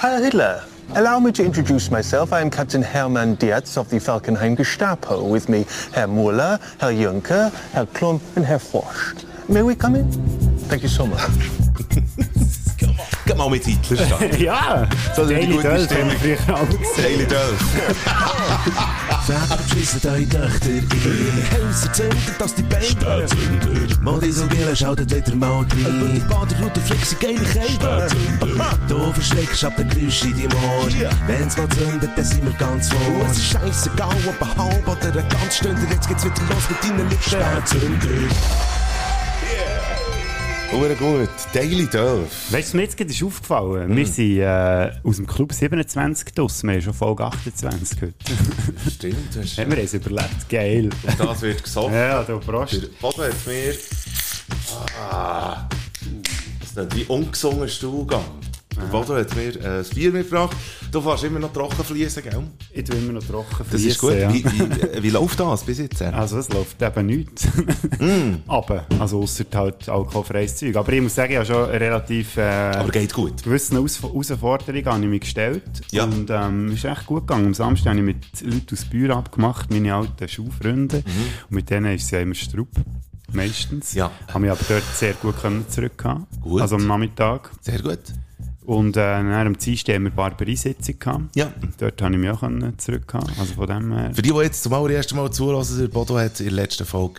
Heil Hitler. Allow me to introduce myself. I am Captain Hermann Dietz of the Falkenhayn Gestapo. With me, Herr Muller, Herr Juncker, Herr Klum, and Herr Forsch. May we come in? Thank you so much. Geh mal mit Hitler stehen. Ja, So eine Daily gute Dölf Stimmung. haben wir früher auch gesehen. Daily Dölf. Väter beschissen eure Töchter in ihre Häuser, zündet, dass die Beine Modisogele schaltet wieder mal rein. Und die Baderroute flexen geile Kälte. Du verschreckst ab der Geräusche in deinem Ohr. Wenn's mal zündet, dann sind wir ganz vor. Es ist scheissegal, ob ein halb oder ein ganz Stunde. Jetzt geht's wieder los mit deinen Lippen. Spätzünder. Hure gut. Daily Dölf. Weißt du, mir jetzt gerade ist aufgefallen, wir sind äh, aus dem Club 27 draussen, wir haben schon Folge 28 heute. Stimmt, das ist, Haben wir es überlebt, geil. das wird gesoffen. Ja, du Prost. Der Bodo hat mir... Ah, das ist wie ungesungen Stuhlgang. Der Bodo hat mir äh, ein Bier mitgebracht. Du fährst immer noch trocken fließen, gell? Ich tue immer noch trocken Das ist gut. Ja. Wie, wie, wie läuft das bis jetzt? Also es läuft eben nichts. Mm. Aber, also ausser halt alkoholfreies Zeug. Aber ich muss sagen, ich habe schon relativ äh, Aber geht gut. gewissen Aus Herausforderungen habe ich mich gestellt. Ja. Und ähm, es ist echt gut gegangen. Am Samstag habe ich mit Leuten aus Büro abgemacht, meine alten Schulfreunde. Und mit denen ist es ja immer Strupp. Meistens. Mhm. Ja. Habe mich aber dort sehr gut können zurückgehauen. Gut. Also am Nachmittag. Sehr gut. Und äh, dann am Dienstag haben wir Barberie-Sitzung gehabt. Ja. Dort habe ich mich auch zurückgehauen. Also von dem her. Für die, die jetzt zum allerersten Mal zuhören, der Bodo hat in der letzten Folge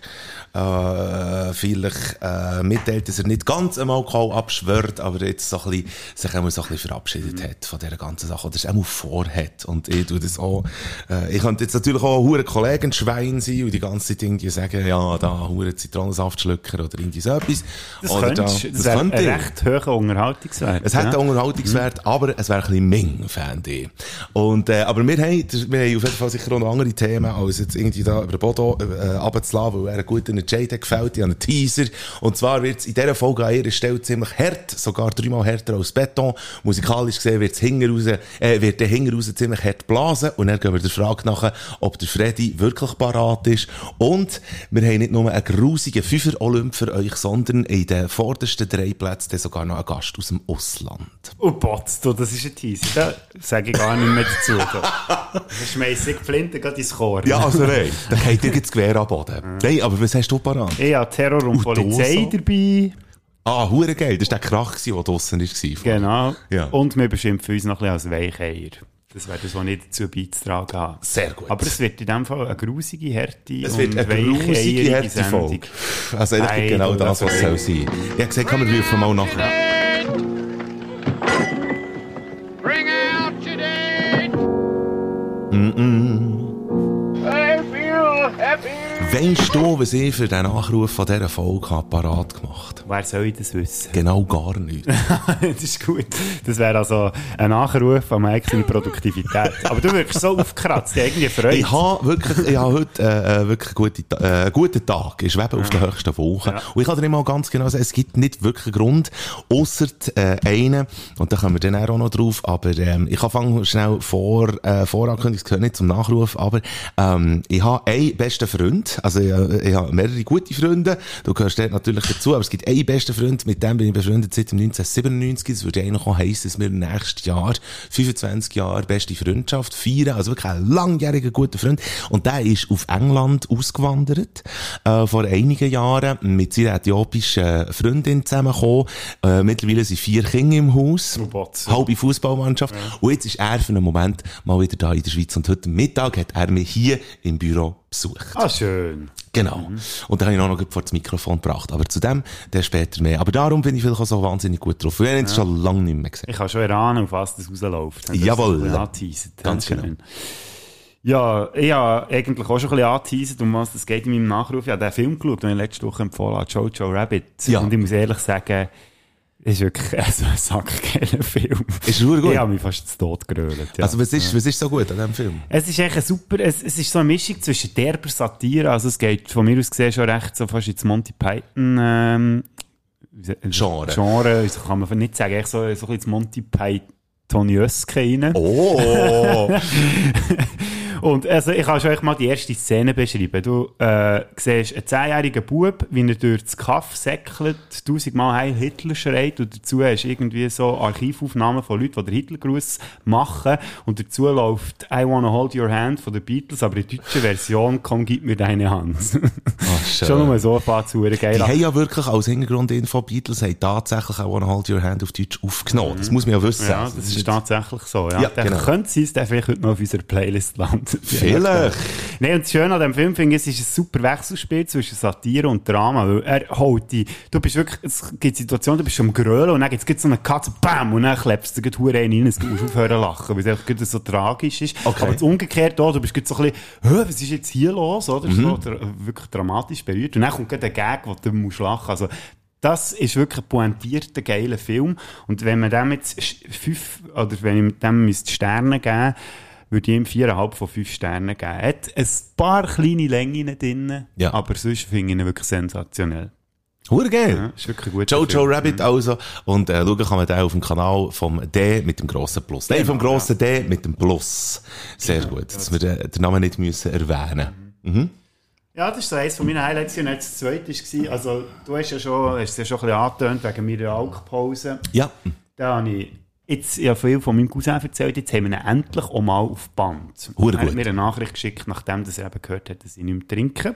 äh, vielleicht äh, mitteilt, dass er nicht ganz einmal Alkohol abschwört, aber jetzt so ein bisschen, sich einmal so ein bisschen verabschiedet hat von dieser ganzen Sache, oder es einmal vorhat. Und ich tue das auch, äh, ich könnte jetzt natürlich auch ein hure Kollegenschwein sein und die ganze Zeit irgendwie sagen, ja, da hure Zitronensaftschlücker oder irgendwie so etwas. Das oder könnte, da, das wäre ein recht hoher Unterhaltungswert. Es hat ja. Unterhaltungswert, aber es wäre ein bisschen Ming, fände ich. Und, äh, aber wir haben, wir haben auf jeden Fall sicher auch noch andere Themen, als jetzt irgendwie da über Bodo äh, runterzulassen, weil er einen guten Jade hat gefällt, ich habe einen Teaser. Und zwar wird es in dieser Folge an ihrer Stelle ziemlich hart, sogar dreimal härter als Beton. Musikalisch gesehen wird es hinten raus, äh, wird der hinten raus ziemlich hart blasen. Und dann gehen wir der Frage nach, ob der Freddy wirklich parat ist. Und wir haben nicht nur einen grusigen Fünfer-Olymp für euch, sondern in den vordersten drei Plätzen sogar noch einen Gast aus dem Ausland. Oh Botz, du, das ist ein Teaser. Da sage ich gar nicht mehr dazu. Da, da schmeiße ich die Flinte gerade ins Chor. Ja, also nein. Dann geht dir das Gewehr am Boden. Nein, aber was hast du parat? Ich habe Terror und, Und Polizei so? dabei. Ah, hure geil. Das war der Krach, der draussen war. Genau. Ja. Und wir beschimpfen uns noch ein bisschen als Weicheier. Das wäre das, was ich dazu beizutragen habe. Sehr gut. Aber es wird in dem Fall eine grusige, harte Es und wird eine grusige, Sendung. Folge. Also eigentlich Nein, genau das, was es soll sein. Ich habe gesagt, kann man rufen mal nachher. I feel happy. Weisst du, was ich für den Nachruf von dieser Folge parat gemacht Wer soll ich das wissen? Genau gar nichts. das ist gut. Das wäre also ein Nachruf an eigene Produktivität. Aber du wirkst so aufgekratzt, irgendwie Freude. Ich habe wirklich, ich habe heute äh, äh, wirklich gute, äh, guten Tag. Ich schwebe auf der höchsten Woche. Und ich kann dir nicht mal ganz genau sagen, es gibt nicht wirklich einen Grund, ausser äh, einen. Und da kommen wir dann auch noch drauf. Aber ähm, ich kann fangen schnell vor, äh, vorankündigen, es gehört nicht zum Nachruf, aber ähm, ich habe einen besten Freund. Also ich, äh, ich habe mehrere gute Freunde. Du gehörst dort natürlich dazu. Aber es gibt einen besten Freund, mit dem bin ich befreundet seit dem 1997. Das würde eigentlich auch heissen, dass wir im nächsten Jahr 25 Jahre beste Freundschaft feiern. Also wirklich ein langjähriger guter Freund. Und der ist auf England ausgewandert, äh, vor einigen Jahren, mit seiner äthiopischen Freundin zusammengekommen. Äh, mittlerweile sind vier Kinder im Haus. Du Botze. Halbe Fußballmannschaft. Und jetzt ist er für einen Moment mal wieder da in der Schweiz. Und heute Mittag hat er mich hier im Büro besucht. Ah, schön. Genau. Und dann habe ich ihn auch noch vor das Mikrofon gebracht. Aber zu dem, der später mehr. Aber darum bin ich vielleicht auch so wahnsinnig gut drauf. Wir haben es schon lange nicht mehr gesehen. Ich kann schon erahnen, auf was das rausläuft. Haben das Jawohl. angeteasert. Ganz Ja, genau. schön. Ja, ich habe eigentlich auch schon ein bisschen angeteasert, um was das geht in meinem Nachruf. Ich habe den Film geschaut, den ich letzte Woche empfohlen habe, Jojo Rabbit. Ja. Und ich muss ehrlich sagen, ist wirklich also ein sackgeiler Film. Ist verdammt gut. Ich habe mich fast zu Tod gerölt. Ja. Also was ist, was ist so gut an diesem Film? Es ist ein super, es, es ist so eine Mischung zwischen derber Satire, also es geht von mir aus gesehen schon recht so fast ins Monty Python, ähm, sagt- Genre. Genre, so kann man nicht sagen, eigentlich so, so ein bisschen ins Monty Pythoniöske rein. Oh! Und also, ich kann schon mal die erste Szene beschreiben. Du äh, siehst einen zehnjährigen Bub, wie er durch das Kaff säckelt, tausendmal Heil Hitler schreit und dazu hast du irgendwie so Archivaufnahmen von Leuten, die den Hitlergruß machen und dazu läuft I Wanna Hold Your Hand von den Beatles, aber in der deutschen Version Komm, gib mir deine Hand. schön. schon nur so fährt es verdammt geil Die an. haben ja wirklich als Hintergrundinfo Beatles haben tatsächlich auch Wanna Hold Your Hand auf Deutsch aufgenommen. Das muss man ja wissen. Ja, das ist tatsächlich so. Ja. Ja, genau. könnte es sein, dass der vielleicht heute noch auf unserer Playlist landet. Vielleicht. Nein, und das Schöne an diesem Film finde ich, es ist ein super Wechselspiel zwischen Satire und Drama, weil er holt die, du bist wirklich, es gibt Situationen, du bist am Grölen und dann gibt es so eine Katze, bam, und dann klebst du dir die rein rein, es musst aufhören zu lachen, weil es einfach so tragisch ist. Okay. Aber das Umgekehrte auch, du bist so ein bisschen, «Hä, was ist jetzt hier los, oder? Mhm. So, dra- wirklich dramatisch berührt. Und dann kommt ein Gag, wo du musst lachen. Also, das ist wirklich ein pointierter, geiler Film. Und wenn man dem jetzt fünf, oder wenn ich dem müsste Sterne geben würde ich ihm viereinhalb von fünf Sternen geben. Er hat ein paar kleine Längen drin, Ja. aber sonst finde ich ihn wirklich sensationell. Hure geil. Ja, ist wirklich Jojo Film. Rabbit also. Und äh, schauen kann man den auf dem Kanal vom D mit dem grossen Plus. Nein, vom grossen D mit dem Plus. Sehr gut. Dass wir den, den Namen nicht müssen erwähnen Ja, das ist so eines von meinen Highlights. Und jetzt das zweite war, also du hast ja schon, hast es ja schon ein bisschen angetönt wegen meiner Alkpause. Ja. Da habe ich jetzt ja viel von meinem Cousin erzählt, jetzt haben wir ihn endlich auch mal auf Band. Hure er hat mir eine Nachricht geschickt, nachdem dass er eben gehört hat, dass ich nicht mehr trinke.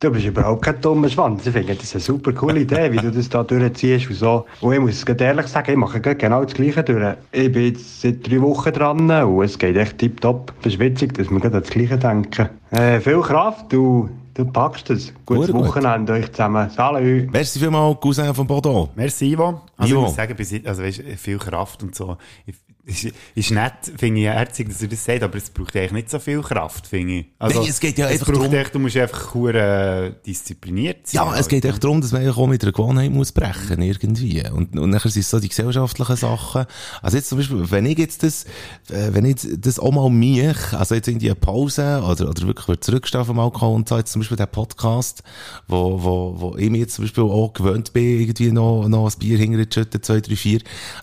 Du bist überhaupt kein dummer Schwanz. Ich finde, das ist eine super coole Idee, wie du das da durchziehst und so. Und ich muss ganz ehrlich sagen, ich mache genau das Gleiche durch. Ich bin jetzt seit drei Wochen dran und es geht echt tipptopp. Das ist witzig, dass wir gerade das Gleiche denken. Äh, viel Kraft, du, du packst es. Gutes gut. Wochenende euch zusammen. Salut. Merci vielmals, Cousin von Bordeaux. Merci, Ivo. Also Ivo. ich muss sagen, bis jetzt- also weißt, viel Kraft und so. Ich- Ist, ist nett, finde ich herzig, dass er das sagt, aber es braucht eigentlich nicht so viel Kraft, finde ich. Also, Nein, es geht ja es einfach braucht echt, du musst einfach hure diszipliniert sein. Ja, es geht echt darum, dass man auch mit einer Gewohnheit muss brechen, irgendwie. Und, und nachher sind es so die gesellschaftlichen Sachen. Also jetzt zum Beispiel, wenn ich jetzt das, äh, wenn ich das auch mal mich, also jetzt irgendwie eine Pause, oder, oder wirklich wieder zurückstehen vom Alkohol und so, jetzt zum Beispiel der Podcast, wo, wo, wo ich mir jetzt zum Beispiel auch gewöhnt bin, irgendwie noch, noch ein Bier hinterher zu schütten, zwei, drei, vier,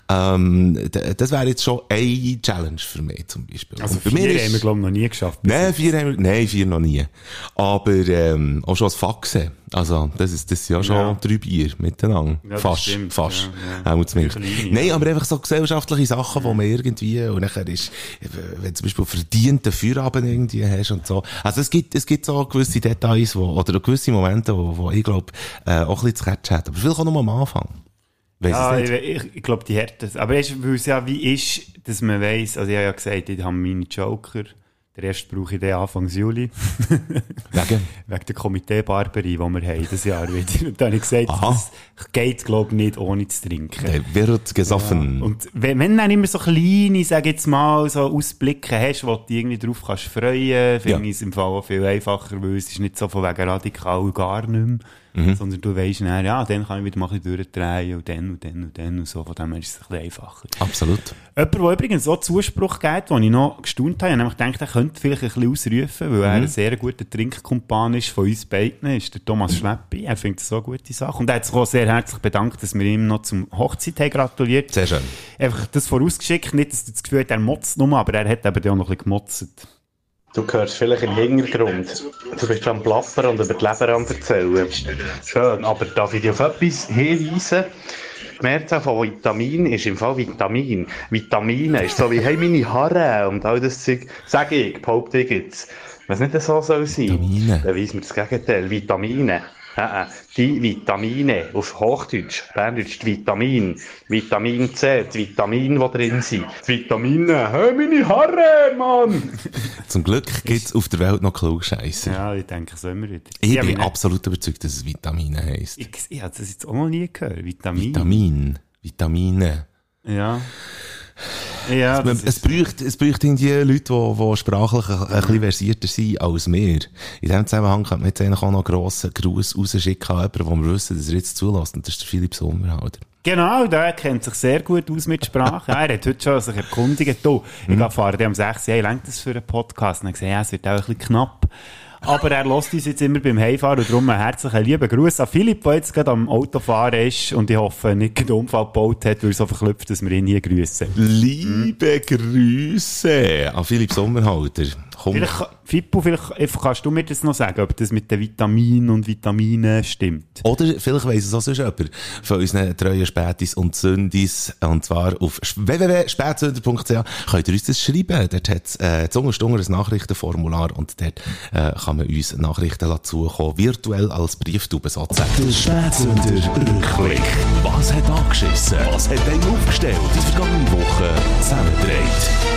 ähm, das wäre jetzt schon eine Challenge für mich, zum Beispiel. Also Und bei vier ist- haben wir, glaube ich, noch nie geschafft. Nein, vier haben wir, nein, vier noch nie. Aber, ähm, auch schon als Faxe. Also, das ist, das sind ja schon Ja. drei Bier miteinander. Ja, fast, stimmt. fast. Ja, ja. Auch zumindest. Nein, ja. aber einfach so gesellschaftliche Sachen, wo man irgendwie, und nachher ist, wenn du zum Beispiel verdienten Feierabend irgendwie hast und so. Also, es gibt, es gibt so gewisse Details, wo, oder gewisse Momente, wo, wo ich glaube, äh, auch ein bisschen zu catchen hat. Aber vielleicht auch nur am Anfang. Weiss Ja, es ich, ich, ich glaube, die Härte. Aber weißt weil es ja wie ist, dass man weiss, also ich habe ja gesagt, ich habe meine Joker, den Rest brauche ich dann Anfang Juli. Wegen? Wegen der Komitee-Barberie, die wir haben, das Jahr wieder. Und dann habe ich gesagt, Aha. das geht, glaube ich, nicht ohne zu trinken. Der wird gesoffen. Und wenn, wenn dann immer so kleine, sag jetzt mal, so Ausblicke hast, wo du dich irgendwie drauf kannst freuen, finde Ja. ich es im Fall auch viel einfacher, weil es ist nicht so von wegen radikal gar nicht mehr, Mhm. sondern du weisst dann, ja, dann kann ich wieder mal ein bisschen durchdrehen und dann und dann und dann und so, von dem her ist es ein bisschen einfacher. Absolut. Jemand, der übrigens so Zuspruch gibt, den ich noch gestaunt habe, ich habe nämlich gedacht, er könnte vielleicht ein bisschen ausrufen, weil er Mhm. ein sehr guter Trinkkumpan ist von uns beiden, ist der Thomas Schleppi. Er findet das so eine gute Sache. Und er hat sich auch sehr herzlich bedankt, dass wir ihm noch zum Hochzeit haben gratuliert. Sehr schön. Einfach das vorausgeschickt, nicht, dass du das Gefühl hast, er motzt nur, aber er hat eben auch noch ein bisschen gemotzt. Du hörst vielleicht im Hintergrund. Du bist am Plappern und über die Leber am erzählen. Schön, aber darf ich dich auf etwas hinweisen? Die Mehrzahl von Vitamin ist im Fall Vitamin. Vitamine ist so wie, hey, meine Haare und all das Zeug. Sag ich, behaupte ich jetzt. Wenn es nicht so soll sein, Vitamine. dann weiss mir das Gegenteil. Vitamine. Äh, äh, die Vitamine, auf Hochdeutsch, Berndeutsch, die Vitamin, Vitamin C, die Vitamine, die drin sind. Die Vitamine, hey, meine Haare, Mann! Zum Glück gibt's auf der Welt noch Klugscheisser. Ja, ich denke so immer wieder. Ich habe bin absolut überzeugt, dass es Vitamine heisst. Ich, ich habe das jetzt auch noch nie gehört. Vitamin. Vitamin. Vitamine. Ja. Ja, Man, es ist, bräuchte, es bräuchte irgendwie Leute, die, die sprachlich ein, ein bisschen versierter sind als wir. In diesem Zusammenhang könnte man jetzt eigentlich auch noch einen grossen Gruß rausschicken an jemanden, wo wir wissen, dass er jetzt zulässt. Und das ist der Philipp Sommerhalder. Genau, der kennt sich sehr gut aus mit Sprache. er hat heute schon sich erkundigt. Du, Mhm. ich fahre dem um 6 Jahre lang das für einen Podcast. Und er gesagt, ja, es wird auch ein bisschen knapp. Aber er lässt uns jetzt immer beim Heimfahren und darum einen herzlichen lieben Gruß an Philipp, der jetzt gerade am Autofahren ist und ich hoffe, nicht einen Unfall gebaut hat, weil er so verklüpft, dass wir ihn hier grüßen. Liebe Grüße an Philipp Sommerhalder. Komm. Vielleicht, Fippo, vielleicht kannst du mir das noch sagen, ob das mit den Vitaminen und Vitaminen stimmt. Oder vielleicht weiss es auch sonst jemand von unseren treuen Spätis und Sündis. Und zwar auf www.spätsünder.ch könnt ihr uns das schreiben. Dort hat es äh, Zungenstunger ein Nachrichtenformular und dort äh, kann man uns Nachrichten zukommen, virtuell als Brieftube sozusagen. Der Spätsünder Rückblick. Was hat angeschissen? Was hat einen aufgestellt? Die vergangene Woche zusammendreht.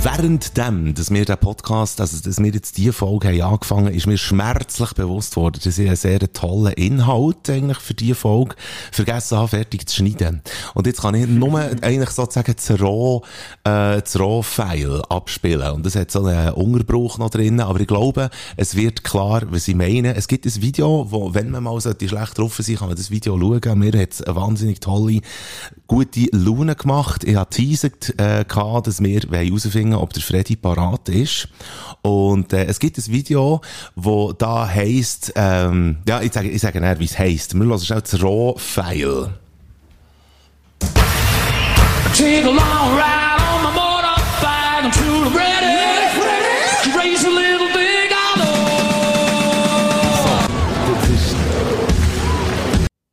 Währenddem, dass wir den Podcast, also dass wir jetzt diese Folge haben angefangen, ist mir schmerzlich bewusst worden, dass ich einen sehr tollen Inhalt eigentlich für diese Folge vergessen habe, fertig zu schneiden. Und jetzt kann ich nur eigentlich sozusagen das Roh, äh, das Roh-File abspielen. Und das hat so einen Unterbruch noch drin, aber ich glaube, es wird klar, was ich meine. Es gibt ein Video, wo, wenn man mal sollte schlecht drauf sein, kann man das Video schauen. Mir hat es eine wahnsinnig tolle, gute Laune gemacht. Ich habe teasert, äh, dass wir herausfinden ob der Freddy parat ist. Und äh, es gibt ein Video, wo da heisst, ähm, ja, ich sage, ich sage näher, wie es heisst. Wir hören schnell das Raw-File.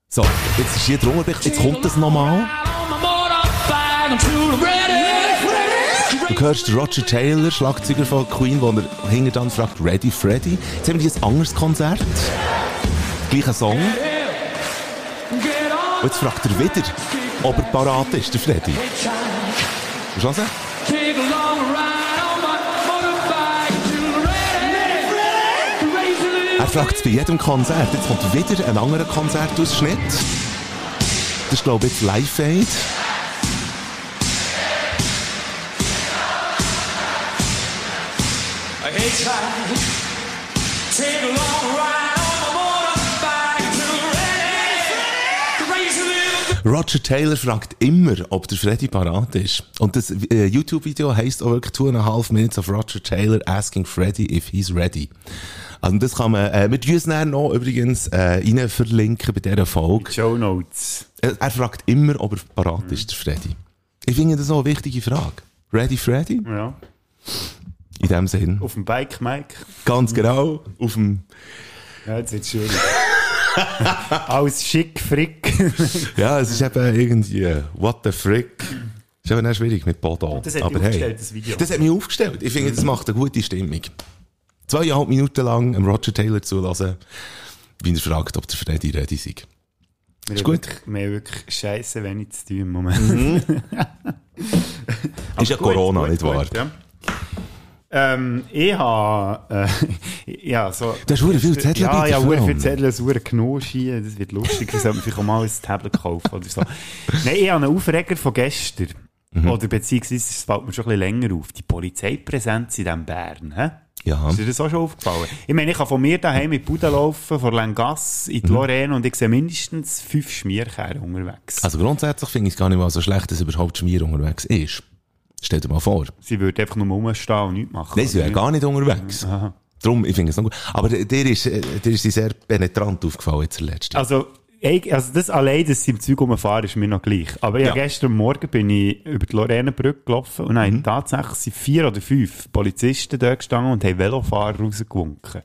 So, jetzt ist hier drunter, jetzt kommt das nochmal. on my motorbike until I'm ready. Du hörst Roger Taylor, Schlagzeuger von Queen, wo er hinter dann fragt, Ready Freddy? Jetzt haben wir ein anderes Konzert. Gleicher Song. Und jetzt fragt er wieder, ob er parat ist, der Freddy. Verstehst du? Er fragt es bei jedem Konzert. Jetzt kommt wieder ein anderer Konzertausschnitt. Das ist, glaube ich, jetzt Live-Aid. hitchhike. Roger Taylor fragt immer, ob der Freddy parat ist. Und das äh, YouTube-Video heisst auch wirklich two and a half minutes of Roger Taylor asking Freddy if he's ready. Also das kann man, äh, wir tun es dann noch übrigens äh, rein verlinken bei dieser Folge. Show Notes. Er, er fragt immer, ob er parat ist, der Freddy. Ich finde das auch eine wichtige Frage. Ready Freddy? Ja. In dem Sinn. Auf dem Bike, Mike. Ganz genau. Auf dem, Ja, jetzt wird's schwierig. Alles schick, frick. ja, es ist eben irgendwie, what the frick. Ist eben auch schwierig mit Bodo. Das hat Aber mich hey, aufgestellt, das Video. Das hat mich aufgestellt. Ich finde, das macht eine gute Stimmung. Zweieinhalb Minuten lang dem Roger Taylor zulassen, wie er fragt, ob der Freddy ready sei. Wir Ist gut. Wirklich, wir haben wirklich scheisse wenig zu tun im Moment. Ist ja Corona, gut, nicht gut, wahr? Ja. Ähm, ich habe, äh, ja, so. Du hast verdammt viele Zettel Ja, ja, Frank. viele Zettel, so einen Knoschen, das wird lustig, ich sollte mir vielleicht auch mal ein Tablet kaufen oder so. Nein, ich habe einen Aufreger von gestern. Mhm. Oder beziehungsweise, es fällt mir schon ein bisschen länger auf, die Polizeipräsenz in diesem Bern, hä? Ja. Ist dir das auch schon aufgefallen? Ich meine, ich kann von mir daheim in die Bude laufen, von Langasse Mhm. in die Lorraine und ich sehe mindestens fünf Schmierkerren unterwegs. Also grundsätzlich finde ich es gar nicht mal so schlecht, dass überhaupt Schmier unterwegs ist. Stell dir mal vor. Sie würde einfach nur rumstehen und nichts machen. Nein, sie wäre gar nicht unterwegs. Aha. Darum, ich finde es noch gut. Aber dir ist, äh, dir ist sie sehr penetrant aufgefallen jetzt letzte. Also, also das allein, dass sie im Zeug rumfahren, ist mir noch gleich. Aber ja. Ja. gestern Morgen bin ich über die Lorrainebrücke gelaufen und mhm. tatsächlich sind vier oder fünf Polizisten dort gestanden und haben Velofahrer rausgewunken.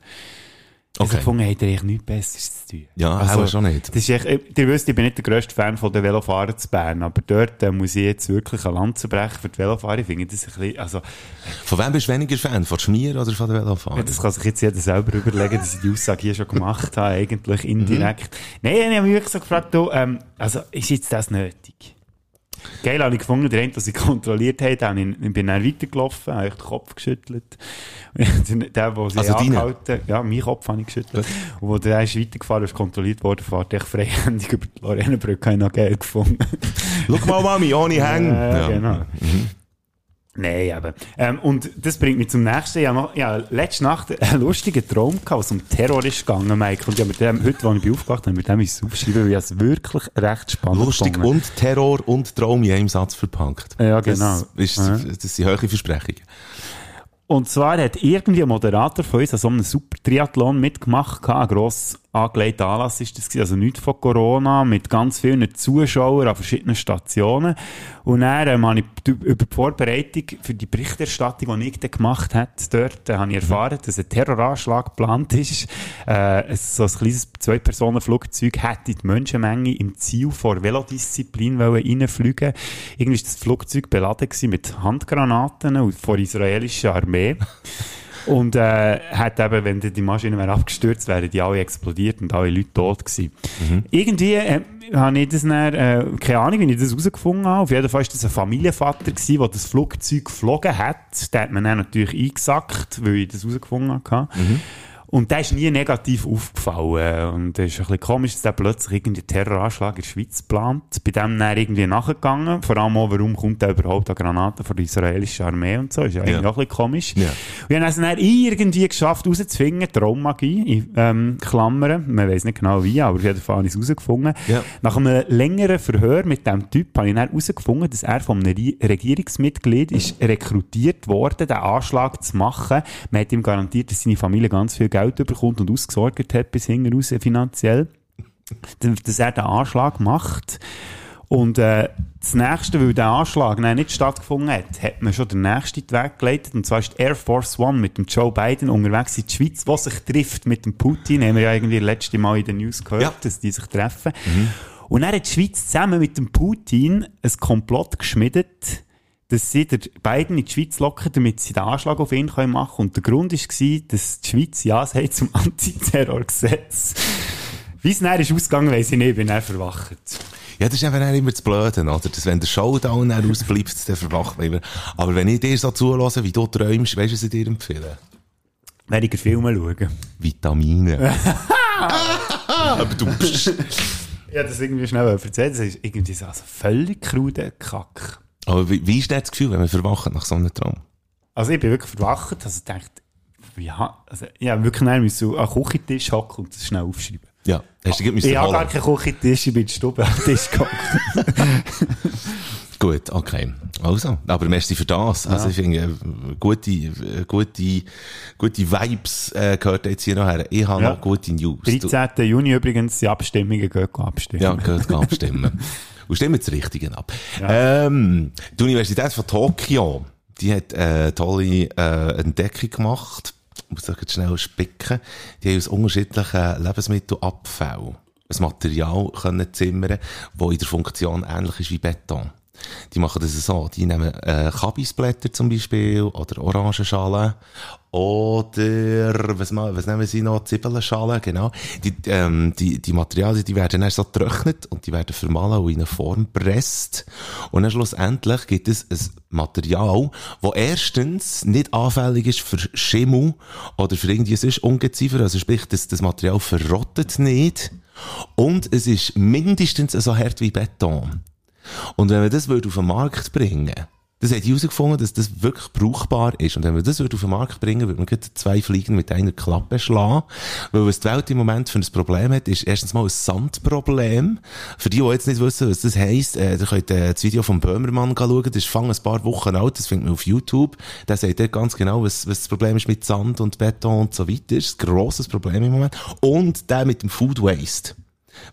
Also Okay. gefunden, habt ihr eigentlich nichts Besseres zu tun. Ja, also, auch schon nicht. Das ist echt, äh, ihr wisst, ich bin nicht der grösste Fan von den Velofahrern zu Bern, aber dort äh, muss ich jetzt wirklich eine Lanze brechen für die Velofahrer. Ich finde das ein bisschen, also, Von wem bist du weniger Fan? Von Schmier oder von der Velofahrer? das kann sich jetzt jeder selber überlegen, dass ich die Aussage hier schon gemacht habe, eigentlich indirekt. Nein, ich habe mich wirklich so gefragt, du, ähm, also, ist jetzt das nötig? Geil, habe ich gefunden, der eine, der sie kontrolliert hat, dann ich, ich bin dann weitergelaufen, habe ich den Kopf geschüttelt. Der, der sie Also angehalten ja, meinen Kopf habe ich geschüttelt. Und wo der ist weitergefahren ist, kontrolliert worden, fährt echt freihändig über die Lorrainebrücke, habe ich noch geil gefunden. Schau mal, Mami, ohne Hängen. Ja, genau. Nein, eben. Ähm, und das bringt mich zum nächsten. Ich habe ja, letzte Nacht einen lustigen Traum gehabt, was um Terror ist gegangen, Mike. Und ich habe mit dem, heute, als ich aufgewacht habe, mit dem ist aufgeschrieben, weil ich es wirklich recht spannend Lustig gefunden. und Terror und Traum in einem Satz verpackt. Ja, genau. Das, ist, Ja. das sind hohe Versprechungen. Und zwar hat irgendwie ein Moderator von uns an so einem Super-Triathlon mitgemacht, ein grosses angelegter Anlass ist das also nicht von Corona, mit ganz vielen Zuschauern an verschiedenen Stationen. Und dann ähm, habe ich über die Vorbereitung für die Berichterstattung, die ich dann gemacht habe, dort äh, habe ich erfahren, dass ein Terroranschlag geplant ist. Äh, so ein kleines Zwei-Personen-Flugzeug hätte die Menschenmenge im Ziel vor Velodisziplin reinfliegen Irgendwie war das Flugzeug beladen mit Handgranaten und von der israelischen Armee. Und äh, hat eben, wenn die Maschine wäre abgestürzt, wären die alle explodiert und alle Leute tot gewesen. Irgendwie äh, habe ich das dann, äh, keine Ahnung, wie ich das herausgefunden habe. Auf jeden Fall war das ein Familienvater, gewesen, der das Flugzeug geflogen hat. Der hat man dann natürlich eingesackt, weil ich das herausgefunden habe. Und der ist nie negativ aufgefallen. Und es ist ein bisschen komisch, dass der plötzlich irgendwie einen Terroranschlag in der Schweiz plant. Bei dem dann irgendwie nachgegangen. Vor allem auch, warum kommt der überhaupt an Granaten von der israelischen Armee und so. Ist ja, eigentlich auch ein bisschen komisch. Ja. Und ich habe es dann irgendwie geschafft, herauszufinden, Traummagie, in ähm, Klammern. Man weiß nicht genau wie, aber auf jeden Fall habe ich es herausgefunden. Ja. Nach einem längeren Verhör mit diesem Typ habe ich dann herausgefunden, dass er von einem Re- Regierungsmitglied ist rekrutiert worden, den Anschlag zu machen. Man hat ihm garantiert, dass seine Familie ganz viel Geld bekommt und ausgesorgt hat bis hinten raus finanziell. Dass er den Anschlag macht. Und äh, das Nächste, weil der Anschlag dann nicht stattgefunden hat, hat man schon den nächsten Weg geleitet. Und zwar ist die Air Force One mit dem Joe Biden unterwegs in die Schweiz, was sich trifft mit dem Putin. Haben wir ja irgendwie letzte Mal in den News gehört, Ja. dass die sich treffen. Und dann hat die Schweiz zusammen mit dem Putin ein Komplott geschmiedet, dass sie der Biden in die Schweiz locken, damit sie den Anschlag auf ihn können machen können. Und der Grund war, dass die Schweiz Ja sagt zum Antiterrorgesetz. Wie es dann ist ausgegangen, weiss ich nicht, ich bin dann verwacht. Ja, das ist einfach immer das Blöde, oder? Dass, wenn der Showdown ausbleibt, dann verwacht man immer. Aber wenn ich dir so zulasse, wie du träumst, weißt du, was ich dir empfehle? Weniger Filme schauen. Vitamine. Aber du bist. Ja, das irgendwie schnell erzählt. Das ist irgendwie so also völlig kruder Kack. Aber wie, wie ist das Gefühl, wenn man verwacht nach so einem Traum? Also ich bin wirklich verwacht, also ich dachte, ja, also, ja, wirklich nein, müssen an den Küchentisch hocken und das schnell aufschreiben. Ja, hast du gerade Ich habe gar keinen Küchentisch, ich bin in der Stube am Tisch gehockt. Gut, okay. Also, aber merci für das. Also ich finde, gute, gute, gute Vibes äh, gehört jetzt hier noch her. Ich habe Ja. noch gute News. Du- 13. Juni übrigens, die Abstimmungen gehen abstimmen. Ja, geht abstimmen. Und stimmen das Richtige ab. Ähm, die Universität von Tokio, die hat äh, tolle äh, Entdeckung gemacht. Ich muss jetzt schnell spicken. Die haben aus unterschiedlichen Lebensmittelabfällen ein Material können zimmern, das in der Funktion ähnlich ist wie Beton. Die machen das so. Die nehmen äh, Kabisblätter zum Beispiel oder Orangenschalen oder was, was nehmen sie noch? Zwiebelschalen, genau. Die, ähm, die, die Materialien, die werden dann so getrocknet und die werden vermahlen und in eine Form presst. Und dann schlussendlich gibt es ein Material, das erstens nicht anfällig ist für Schimmel oder für irgendwie sonst Ungeziefer. Also sprich, das, das Material verrottet nicht. Und es ist mindestens so hart wie Beton. Und wenn man das auf den Markt bringen das hat herausgefunden, dass das wirklich brauchbar ist. Und wenn man das auf den Markt bringen würde man zwei Fliegen mit einer Klappe schlagen. Weil was die Welt im Moment für ein Problem hat, ist erstens mal ein Sandproblem. Für die, die jetzt nicht wissen, was das heisst, äh, ihr könnt äh, das Video vom Böhmermann schauen. Das ist fang ein paar Wochen alt, das findet man auf YouTube. Der sagt dort ganz genau, was, was das Problem ist mit Sand und Beton und so weiter. Das ist ein grosses Problem im Moment. Und der mit dem Food Waste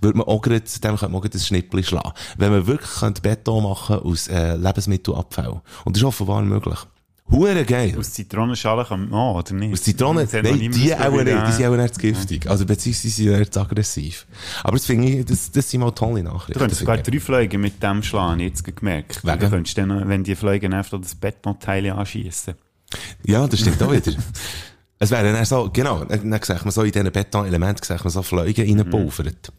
würde man auch gerade, dem könnte man auch ein Schnippli schlagen. Wenn man wirklich könnte Beton machen aus äh, Lebensmittelabfall. Und das ist offenbar möglich. Hure geil. Aus Zitronenschalen kann man, oh, oder nicht? Aus Zitronen? Nein, die auch nicht. Die sind ja. auch nicht zu giftig. Also, beziehungsweise sie sind nicht zu aggressiv. Aber das finde ich, das, das sind mal tolle Nachrichten. Du könntest sogar drei Fliegen mit dem schlagen, jetzt gemerkt. Wegen? Du könntest dann, wenn die Fliegen einfach das Betonteil anschießen. Ja, das stimmt auch wieder. Es wäre dann so, genau, dann dann man so in diesen Betonelementen, man so Fliegen reinpulvert.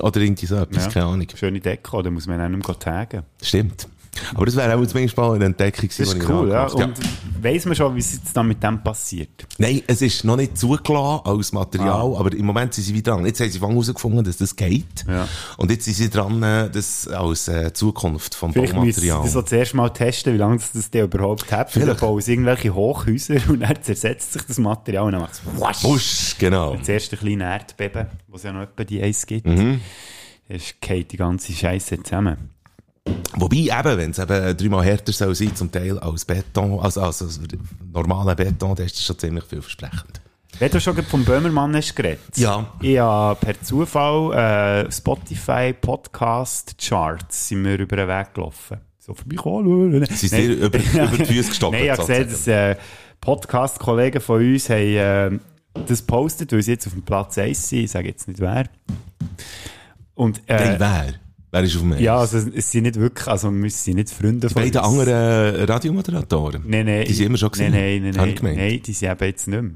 Oder irgendwie so etwas, Ja. keine Ahnung. Schöne Deko, da muss man auch nicht mehr taggen. Stimmt. Aber das wäre auch zumindest mal eine Entdeckung gewesen, Das ist cool, ja. Und weiss man schon, wie es jetzt dann mit dem passiert? Nein, es ist noch nicht zugelassen als Material, Ah. aber im Moment sind sie wieder dran. Jetzt haben sie herausgefunden, dass das geht. Ja. Und jetzt sind sie dran, äh, das als äh, Zukunft vom Vielleicht Baumaterial. sie das zuerst mal testen, wie lange das, das der überhaupt hat. Vielleicht Vielleicht. bauen sie irgendwelche Hochhäuser und dann zersetzt sich das Material und dann macht es wasch. Busch, genau. Das erste kleine Erdbeben, wo es ja noch etwa die Eis gibt. Mhm. Es geht die ganze Scheiße zusammen. Wobei eben, wenn es eben dreimal härter soll sein zum Teil als Beton, also, also als normaler Beton, dann ist das schon ziemlich vielversprechend. Wenn du schon vom Böhmermann hast geredet. Ja. Ich habe per Zufall äh, Spotify Podcast Charts sind mir über den Weg gelaufen. So vorbeikommen. Sie sind dir über, über die Füße gestoppt. Nein, ich habe gesehen, dass äh, Podcast-Kollegen von uns haben äh, das postet, weil sie jetzt auf dem Platz 1 sind. Ich sage jetzt nicht wer. Und, äh, Nein, wer? Wer ist auf dem ja, Eis? also es sind nicht wirklich, also wir sind nicht Freunde Die beiden uns. anderen äh, Radiomoderatoren? Nein, nein. Die sind immer schon Nein, gewesen. nein, nein, nein, gemeint. nein, die sind eben jetzt nicht mehr.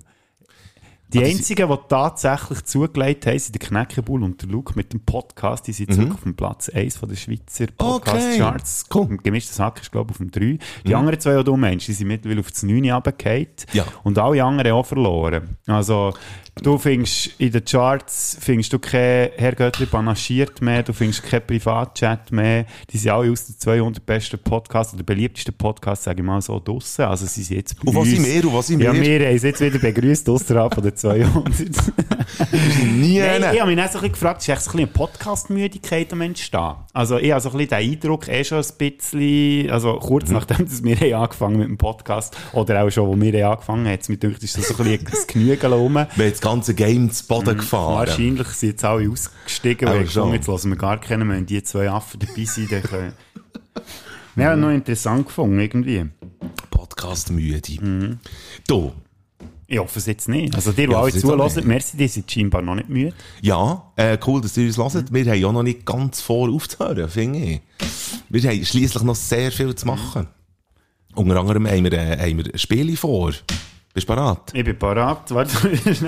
Die Ah, die einzigen, die tatsächlich zugelegt haben, sind der Knäckebull und der Luke mit dem Podcast. Die sind zurück auf dem Platz 1 von der Schweizer Podcast-Charts. Mhm. Cool. Gemischtes Hack ist, glaube ich, auf dem 3. Die anderen zwei, die du meinst, die sind mittlerweile auf das 9 runtergefallen. Ja. Und alle anderen auch verloren. Also, du findest in den Charts findest du kein Herr Göttli panaschiert mehr, du findest kein Privatchat mehr. Die sind alle aus den 200 besten Podcasts oder beliebtesten Podcasts, sage ich mal so, draussen. Also, sie sind jetzt bei Und was uns. sind wir? Und was sind Ja, wir? wir haben es jetzt wieder begrüßt, außerhalb von den 200. Nie Nein, ich habe mich dann so ein bisschen gefragt, ist echt so ein bisschen eine Podcast-Müdigkeit am Entstehen? Also ich habe so ein bisschen den Eindruck, eh schon ein bisschen, also kurz Mhm. nachdem dass wir haben angefangen mit dem Podcast, oder auch schon, wo wir angefangen haben, mir gedacht, ist so ein bisschen ein Genügen rum. Das ganze Game zu Boden gefahren. Wahrscheinlich sind jetzt alle ausgestiegen, weil ich jetzt lassen wir gar keinen mehr, wenn die zwei Affen dabei sind, dann können... Wir haben noch interessant gefunden, irgendwie. Podcast müde. Mhm. Du, Ich hoffe es jetzt nicht. Also die, die alle nicht. merci, die sind scheinbar noch nicht müde. ja, äh, cool, dass ihr uns hört. Wir haben ja noch nicht ganz vor aufzuhören, finde ich. Wir haben schliesslich noch sehr viel zu machen. Unter anderem haben wir, äh, haben wir Spiele vor. Bist du bereit? Ich bin parat. Warte, das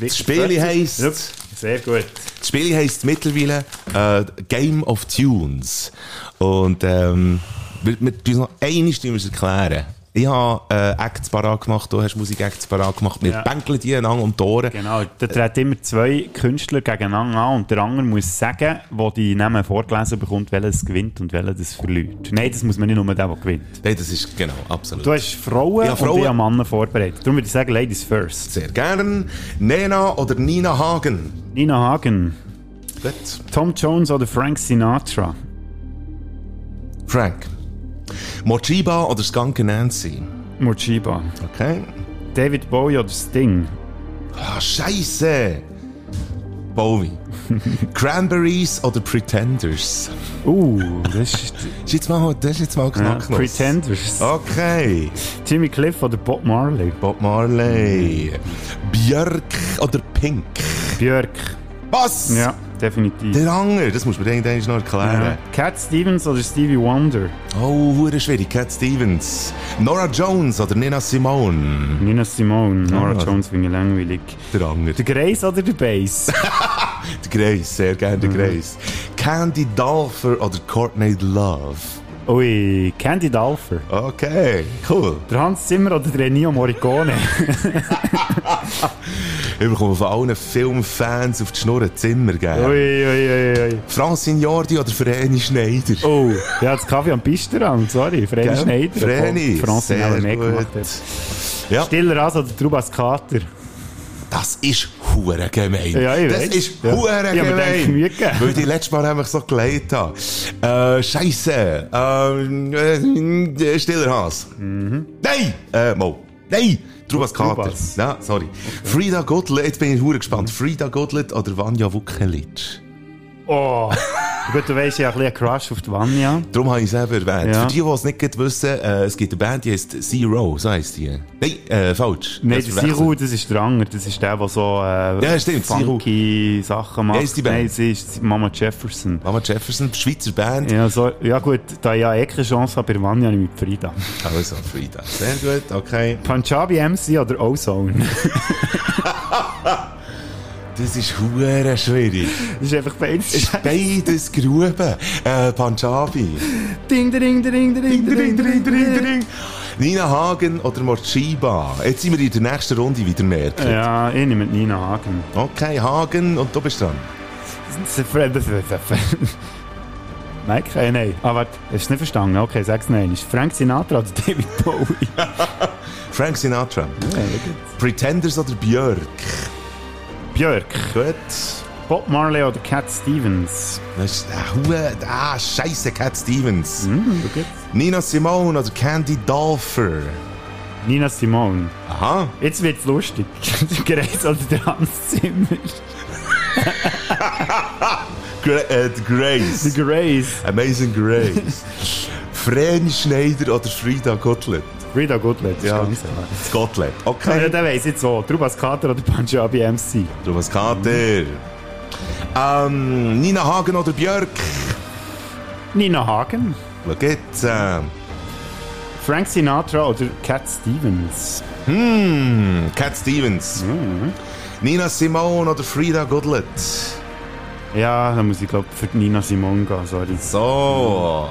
Das Spiel heisst- Jupp, Sehr gut. Das Spiel heisst mittlerweile äh, Game of Tunes. Und ähm, wir, wir tun noch einmal wir erklären. Ich habe äh, Acts parat gemacht, du hast Musik-Acts parat gemacht. Wir Ja. bänkeln die einander um die Ohren. Genau, da treten immer zwei Künstler gegeneinander an und der andere muss sagen, wo die Namen vorgelesen bekommt, welches gewinnt und welches verliert. Nein, das muss man nicht nur der, der gewinnt. Nein, das ist genau, absolut. Du hast Frauen, Ja, Frauen. und ich Männer vorbereitet. Darum würde ich sagen, Ladies first. Sehr gern. Nena oder Nina Hagen? Nina Hagen, Gut. Tom Jones oder Frank Sinatra? Frank. Mochiba oder Skunk Nancy? Mochiba. Okay. David Bowie oder Sting? Ah, Scheiße. Bowie. Cranberries oder Pretenders? Uh, das ist ist jetzt mal, das ist jetzt mal ja, knacknuss. Pretenders. Okay. Jimmy Cliff oder Bob Marley? Bob Marley. Björk oder Pink? Björk. Was? Ja, definitiv. Der Anger, das muss man irgendwann noch erklären. Ja. Cat Stevens oder Stevie Wonder? Oh, hure schwierig. Cat Stevens. Nora Jones oder Nina Simone? Nina Simone, Nora Ah. Jones finde ich langweilig. Der Anger. Der Grace oder der Bass? Der Grace, sehr gerne der Grace. Candy Dolfer oder Courtney Love? Ui, Candy Dalfer. Okay, cool. Der Hans Zimmer oder der Ennio Morricone? Ich bekomme von allen Filmfans auf die Schnurren Zimmer ui, geben. ui, ui, ui. Francine Jordi oder Vreni Schneider? Oh, ja, das Kaffee am Pisterrand, sorry. Vreni Gell? Schneider. Vreni, Francine sehr mehr gemacht. gut. hat. Ja, Stiller As oder Trubas Kater? das ist hure gemein. Ja, ich das weiss. ist Ja. hure gedacht, gemein. Weil ich die letztes Mal nämlich so gelegt habe. Äh, Scheisse. Ähm, äh, Stiller Haas. Nein! Äh, Mo. Nein! Trubas Kater. Ja, sorry. Frida Gottlieb, jetzt bin ich hure gespannt. Frida Gottlieb oder Vanja Vukelic? Oh. Gut, du weißt, habe ein bisschen einen Crush auf die Vanya. Darum habe ich es selber erwähnt. Ja. Für die, die es nicht wissen, äh, es gibt eine Band, die heißt Zero, so heisst die. Nein, äh, falsch. Nein, Das. Siru, das ist der andere. Das ist der, der so äh, Ja, stimmt, funky Sachen macht. Wie heisst die Band? Nein, sie ist Mama Jefferson. Mama Jefferson, Schweizer Band. Ja, so, ja gut, da ich ja eh keine Chance habe, bei Vanya mit Frida. Also, Frida. Sehr gut, okay. Punjabi MC oder Ozone? Das ist hure schwierig. Das ist einfach beides. Es ist beides Gruben. Äh, Punjabi. Ding, ding, ding, ding, ding, ding, ding, ding. Nina Hagen oder Mochiba. Jetzt sind wir in der nächsten Runde wieder merken. Ja, ich nehme Nina Hagen. Okay, Hagen und du bist dran. Nein, kein Nein. Ah, warte, hast du nicht verstanden? Okay, sag's nein. Ist Frank Sinatra oder David Bowie? Frank Sinatra. Ja. Pretenders oder Björk? Björk. Gut. Bob Marley oder Cat Stevens? Das ist, ah, ah, scheisse Cat Stevens. Hm, gut. Nina Simone oder Candy Dolfer? Nina Simone. Aha. Jetzt wird's lustig. Grace oder der Hans Zimmer. Gra äh, Grace. Grace. Amazing Grace. Vreni Schneider oder Frida Gottlieb? Frida Gottlieb, ja. Gottlieb. Ja, Okay. der weiss jetzt so. Trubas Kater oder Punjabi MC. Thomas Kater. Ähm, Nina Hagen oder Björk? Nina Hagen. Schau jetzt. Äh, Frank Sinatra oder Cat Stevens. hm, Cat Stevens. Mhm. Nina Simone oder Frida Gottlieb? Ja, da muss ich glaube für Nina Simone gehen, sorry. So.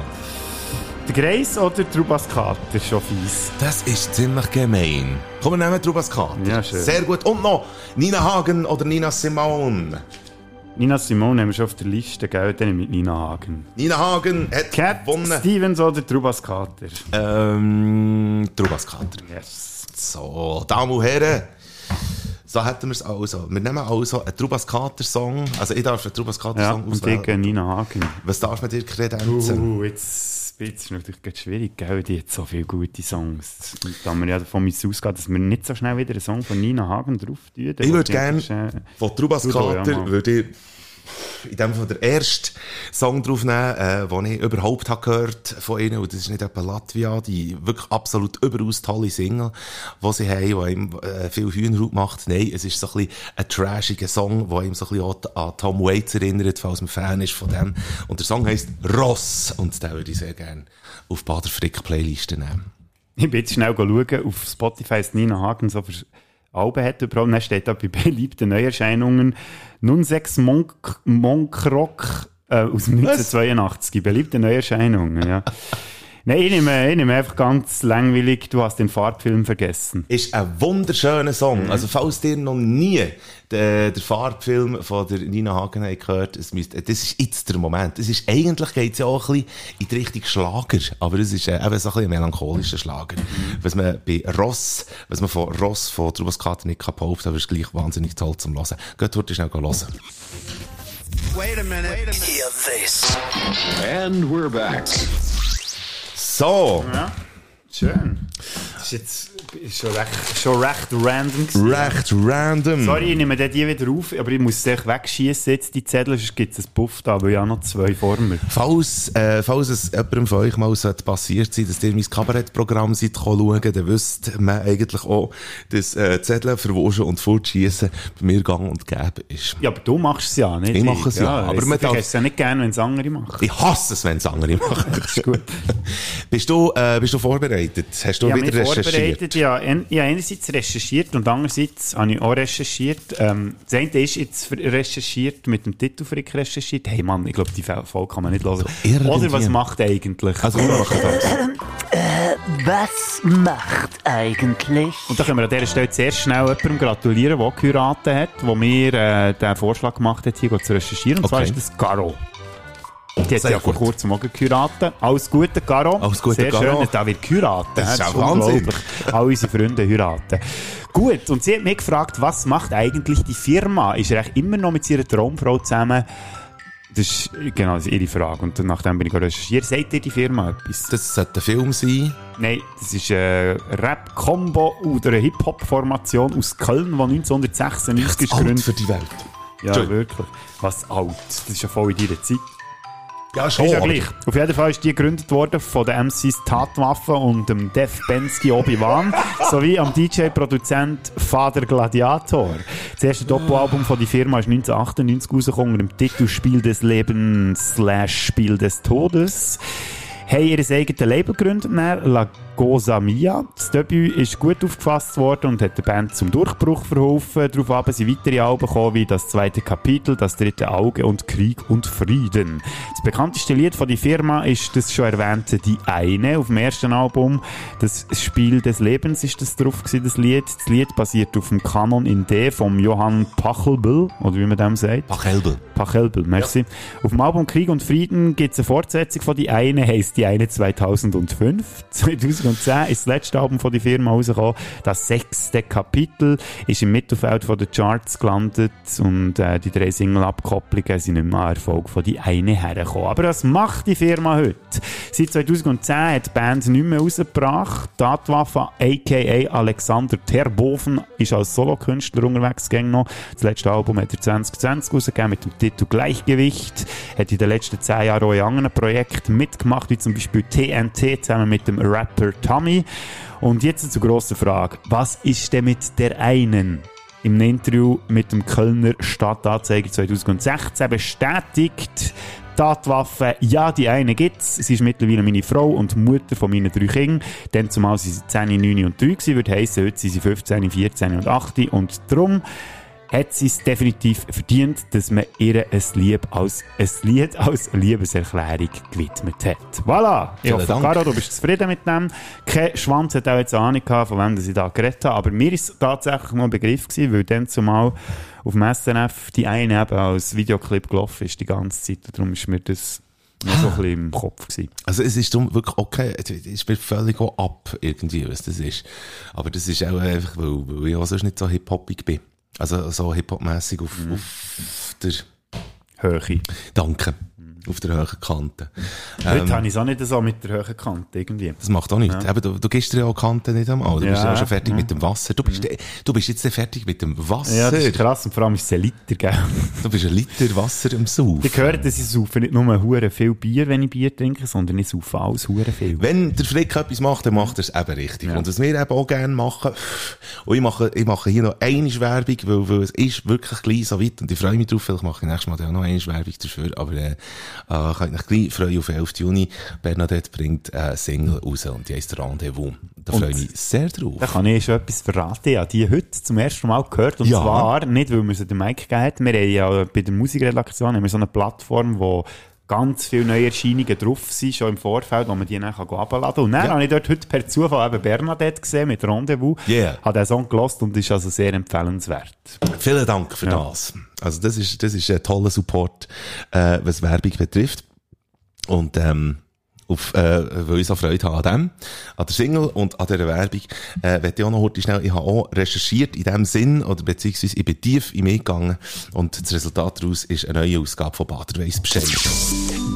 Der Grace oder Trubas Kater, schon fies. Das ist ziemlich gemein. Komm, wir nehmen Trubas Kater. Ja, schön. Sehr gut. Und noch Nina Hagen oder Nina Simone? Nina Simone haben wir schon auf der Liste, gell? Dann mit Nina Hagen. Nina Hagen hat Cat gewonnen. Stevens oder Trubas Kater? Ähm, Trubas Kater. Yes. So, Damen und Herren. So hätten wir es also. Wir nehmen also einen Trubas Kater Song. Also ich darf einen Trubas Kater Ja, Song und auswählen. ich Nina Hagen. Was darf man dir kredenzen? Uh, jetzt, jetzt ist natürlich schwierig, gell? Die hat so viele gute Songs. Und da wir ja davon ausgehen, dass wir nicht so schnell wieder einen Song von Nina Hagen drauf tun. Ich würde gerne Äh, von Trubas ja, Kater Mann. würde ich in dem Fall der erste Song draufnehmen, äh, den ich überhaupt habe gehört von ihnen. Und das ist nicht etwa Latvia, die wirklich absolut überaus tolle Single, die sie haben, die ihm äh, viel Hühnerhaut macht. Nein, es ist so ein bisschen ein trashiger Song, der ihm so ein bisschen an Tom Waits erinnert, falls man Fan ist von dem. Und der Song heisst Ross. Und den würde ich sehr gerne auf Bader Frick Playliste nehmen. Ich bin jetzt schnell schauen, auf Spotify ist Nina Hagen so für Alben hat überall. Und dann steht da bei beliebten Neuerscheinungen nun sechs Monk, Monkrock äh, aus 1982. Beliebte Neuerscheinungen, ja. Nein, ich nehme, ich nehme einfach ganz langweilig, du hast den Farbfilm vergessen. ist ein wunderschöner Song. Mhm. Also, falls ihr noch nie den, den Farbfilm von der Nina Hagen gehört es müsst, das ist jetzt der Moment. Es ist, eigentlich geht es ja auch ein bisschen in die Richtung Schlager, aber es ist äh, eben so ein bisschen ein melancholischer Schlager. Mhm. Was man bei Ross, was man von Ross, von Trubas Kater nicht kann behaupten, aber es ist gleich wahnsinnig toll zum Hören. Geht heute schnell hören. And we're back. So, Ja, schön. Das ist jetzt ist schon, recht, schon recht random gewesen. recht random. Sorry, ich nehme die wieder auf, aber ich muss echt wegschießen jetzt, die Zettel, sonst gibt es einen Puff da, weil ich habe noch zwei vor mir. Falls, äh, falls es jemandem von euch mal sollte passiert sein, dass ihr mein Kabarettprogramm seid schauen, dann wüsst man eigentlich auch, dass äh, Zettel verwaschen und fortschießen bei mir gang und gäbe ist. Ja, aber du machst es ja, nicht Ich mache es ja, aber aber man du darf- es ja nicht gerne, wenn es andere machen. Ich hasse es, wenn es andere machen. ist gut. bist, du, äh, bist du vorbereitet? Hast du Ich habe wieder recherchiert? vorbereitet, ja. En- Ich habe einerseits recherchiert und andererseits habe ich auch recherchiert. Ähm, das eine ist jetzt recherchiert, mit dem Titel für ich recherchiert. Hey Mann, ich glaube, die Folge kann man nicht hören. irgendwie. Oder was macht eigentlich? Also, wir machen das. Was macht eigentlich? Und da können wir an dieser Stelle zuerst schnell jemandem gratulieren, der geheiratet hat, der mir äh, den Vorschlag gemacht hat, hier zu recherchieren. Und zwar Okay. ist das Caro. Die hat ja vor kurzem auch geheiratet. Alles Gute, Caro. Alles Gute, Sehr Caro. schön, da wird geheiratet. Das ist auch unglaublich. All unsere Freunde heiraten. Gut, und sie hat mich gefragt, was macht eigentlich die Firma? Ist er eigentlich immer noch mit ihrer Traumfrau zusammen? Das ist genau das ist ihre Frage. Und nachdem bin ich recherchiert. Sagt ihr die Firma etwas? Das sollte ein Film sein. Nein, das ist eine Rap-Combo oder eine Hip-Hop-Formation aus Köln, die 1996 ist Alt gegründet. für die Welt. Ja, wirklich. Was alt? Das ist ja voll in deiner Zeit. Ja, schon. Ist ja gleich. Auf jeden Fall ist die gegründet worden von den MCs Tatwaffe und dem Def Bensky Obi-Wan sowie am DJ-Produzent Vater Gladiator. Das erste Doppelalbum von der Firma ist 1998 rausgekommen unter dem Titel Spiel des Lebens slash Spiel des Todes. Haben ihr eigenes Label gegründet, La Cosa Mia. Das Debüt ist gut aufgefasst worden und hat der Band zum Durchbruch verholfen. Daraufhin sind weitere Alben gekommen, wie das zweite Kapitel, das dritte Auge und Krieg und Frieden. Das bekannteste Lied von der Firma ist das schon erwähnte Die Eine auf dem ersten Album. Das Spiel des Lebens ist das drauf gewesen, das Lied. Das Lied basiert auf dem Kanon in D vom Johann Pachelbel, oder wie man dem sagt. Pachelbel. Pachelbel, merci. Auf dem Album Krieg und Frieden gibt es eine Fortsetzung von Die Eine, heisst Die Eine 2005. 2005 2010 ist das letzte Album von der Firma rausgekommen. Das sechste Kapitel ist im Mittelfeld von den Charts gelandet und äh, die drei Single-Abkopplungen sind nicht mehr Erfolg von die eine hergekommen. Aber was macht die Firma heute? Seit 2010 hat die Band nicht mehr rausgebracht. Tatwaffe a.k.a. Alexander Terboven ist als Solokünstler unterwegs gegangen. Das letzte Album hat er 2020 rausgegeben mit dem Titel Gleichgewicht. Hat in den letzten zehn Jahren auch in anderen Projekten mitgemacht, wie zum Beispiel TNT zusammen mit dem Rapper Tommy. Und jetzt zur grossen Frage. Was ist denn mit der einen? Im Interview mit dem Kölner Stadtanzeiger 2016 bestätigt Tatwaffe, ja, die eine gibt's. Sie ist mittlerweile meine Frau und Mutter von meinen drei Kindern. Dann zumal sie 10, 9 und 3 gewesen, würde heissen, heute sind sie 15, 14 und 8. Und darum hat sie es definitiv verdient, dass man ihr ein Lied als, ein Lied als Liebeserklärung gewidmet hat. Voilà! Ich hoffe, Dank. Caro, du bist zufrieden mit dem. Kein Schwanz hat auch jetzt Ahnung gehabt, von wem ich da geredet habe, aber mir ist es tatsächlich mal ein Begriff gewesen, weil dann zumal auf dem SNF die eine eben als Videoclip gelaufen ist die ganze Zeit und darum ist mir das noch so ein bisschen im Kopf gewesen. Also es ist darum wirklich okay, es ist mir völlig auch ab, irgendwie, was das ist. Aber das ist auch einfach, weil, weil ich auch sonst nicht so hip-hoppig bin. Also so hip-hop-mässig auf, auf der... Höhe. Danke. Auf der höheren Kante. Heute Ähm, habe ich es auch nicht so mit der höheren Kante irgendwie. das macht auch nichts. Ja. Eben, du, du gibst dir ja auch die Kante nicht einmal. Du bist Ja, ja schon fertig ja. mit dem Wasser. Du bist, du bist jetzt fertig mit dem Wasser. Ja, das ist krass und vor allem ist es ein Liter, gell? Du bist ein Liter Wasser im Sauf. Ich höre, dass ich saufe nicht nur hure viel Bier, wenn ich Bier trinke, sondern ich saufe alles hure viel. Wenn der Frick etwas macht, dann macht er es eben richtig. Ja. Und was wir eben auch gerne machen, und ich mache, ich mache hier noch eine Werbung, weil, weil es ist wirklich gleich so weit, und ich freue mich drauf, vielleicht mache ich nächstes Mal dann auch noch eine Werbung dafür, aber, äh, äh, könnt euch gleich freuen auf 11. Juni. Bernadette bringt eine Single raus, und die heisst Rendezvous. Da freue ich mich sehr drauf. Da kann ich schon etwas verraten. Ich habe die heute zum ersten Mal gehört. Und Ja. zwar nicht, weil wir sie den Mike gegeben haben. Wir haben ja bei der Musikredaktion haben wir so eine Plattform, wo ganz viele neue Erscheinungen drauf sind, schon im Vorfeld, wo man die dann herunterladen kann. Und dann Ja. habe ich dort heute per Zufall eben Bernadette gesehen mit Rendezvous. Yeah. Habe den Song gelost und ist also sehr empfehlenswert. Vielen Dank für Ja. das. Also das ist, das ist ein toller Support, äh, was Werbung betrifft. Und, ähm, auf, äh, weil ich so Freude habe an dem, an der Single und an dieser Werbung, äh, ich auch noch heute schnell, ich habe auch recherchiert in dem Sinn, oder beziehungsweise ich bin tief in mich gegangen und das Resultat daraus ist eine neue Ausgabe von Bader weiss Bescheid.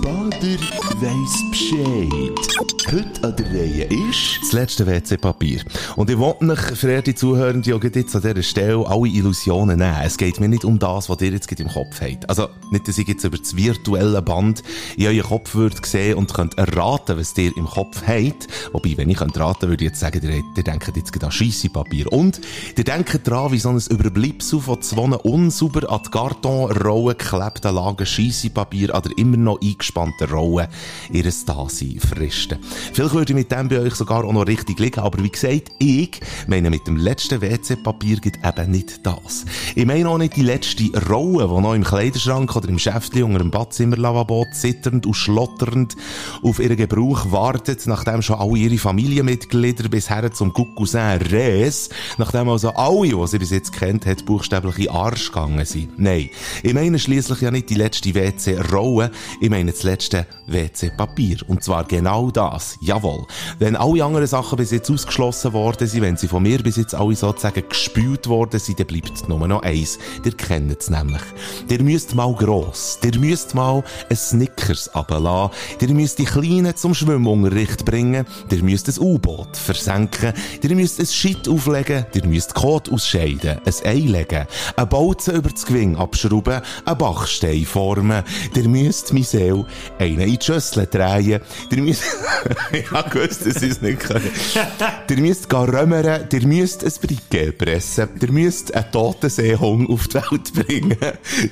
Bader weiss Bescheid. Heute an der Reihe ist... Das letzte WC-Papier. Und ich wollte mich, verehrte Zuhörende, auch jetzt an dieser Stelle alle Illusionen nehmen. Es geht mir nicht um das, was ihr jetzt im Kopf habt. Also, nicht, dass ich jetzt über das virtuelle Band in euren Kopf würde sehen und könnt erraten, was ihr im Kopf habt. Wobei, wenn ich könnt raten, würde ich jetzt sagen, ihr, ihr denkt jetzt an Scheissepapier. Und ihr denkt dran, wie so ein Überbleibsel von zwei unsauber an die Kartonrollen geklebten Lagen Scheissepapier an der immer noch eingespannten Rolle ihres Dasein fristen. Vielleicht würde ich mit dem bei euch sogar auch noch richtig liegen, aber wie gesagt, ich meine mit dem letzten WC-Papier geht eben nicht das. Ich meine auch nicht die letzte Rolle, die noch im Kleiderschrank oder im Schäftli unter dem Badzimmerlavabo zitternd und schlotternd auf ihren Gebrauch wartet, nachdem schon alle ihre Familienmitglieder bisher zum Cousin Res, nachdem also alle, die sie bis jetzt kennt hat, buchstäblich in Arsch gegangen sind. Nein, ich meine schliesslich ja nicht die letzte WC-Rolle, ich meine das letzte WC-Papier. Und zwar genau das. Jawohl. Wenn alle anderen Sachen bis jetzt ausgeschlossen worden sind, wenn sie von mir bis jetzt alle sozusagen gespült worden sind, dann bleibt nur noch eins. Ihr kennt es nämlich. Ihr müsst mal gross. Ihr müsst mal ein Snickers runterlassen. Ihr müsst die Kleinen zum Schwimmunterricht bringen. Ihr müsst ein U-Boot versenken. Ihr müsst ein Shit auflegen. Ihr müsst Kot ausscheiden. Ein Ei legen. Ein Bolzen über das Gewing abschrauben. Ein Bachstein formen. Ihr müsst, meine Seele, einen in die Schüssel drehen. Ihr müsst, ich hab gewusst, dass ich es nicht kann. ihr müsst gehen römern. Ihr müsst ein Briquet pressen. Ihr müsst einen toten Seehung auf die Welt bringen.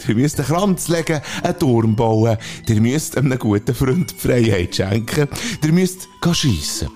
ihr müsst einen Kranz legen, einen Turm bauen. Ihr müsst einem guten Freund die Freiheit schenken. Ihr müsst schiessen.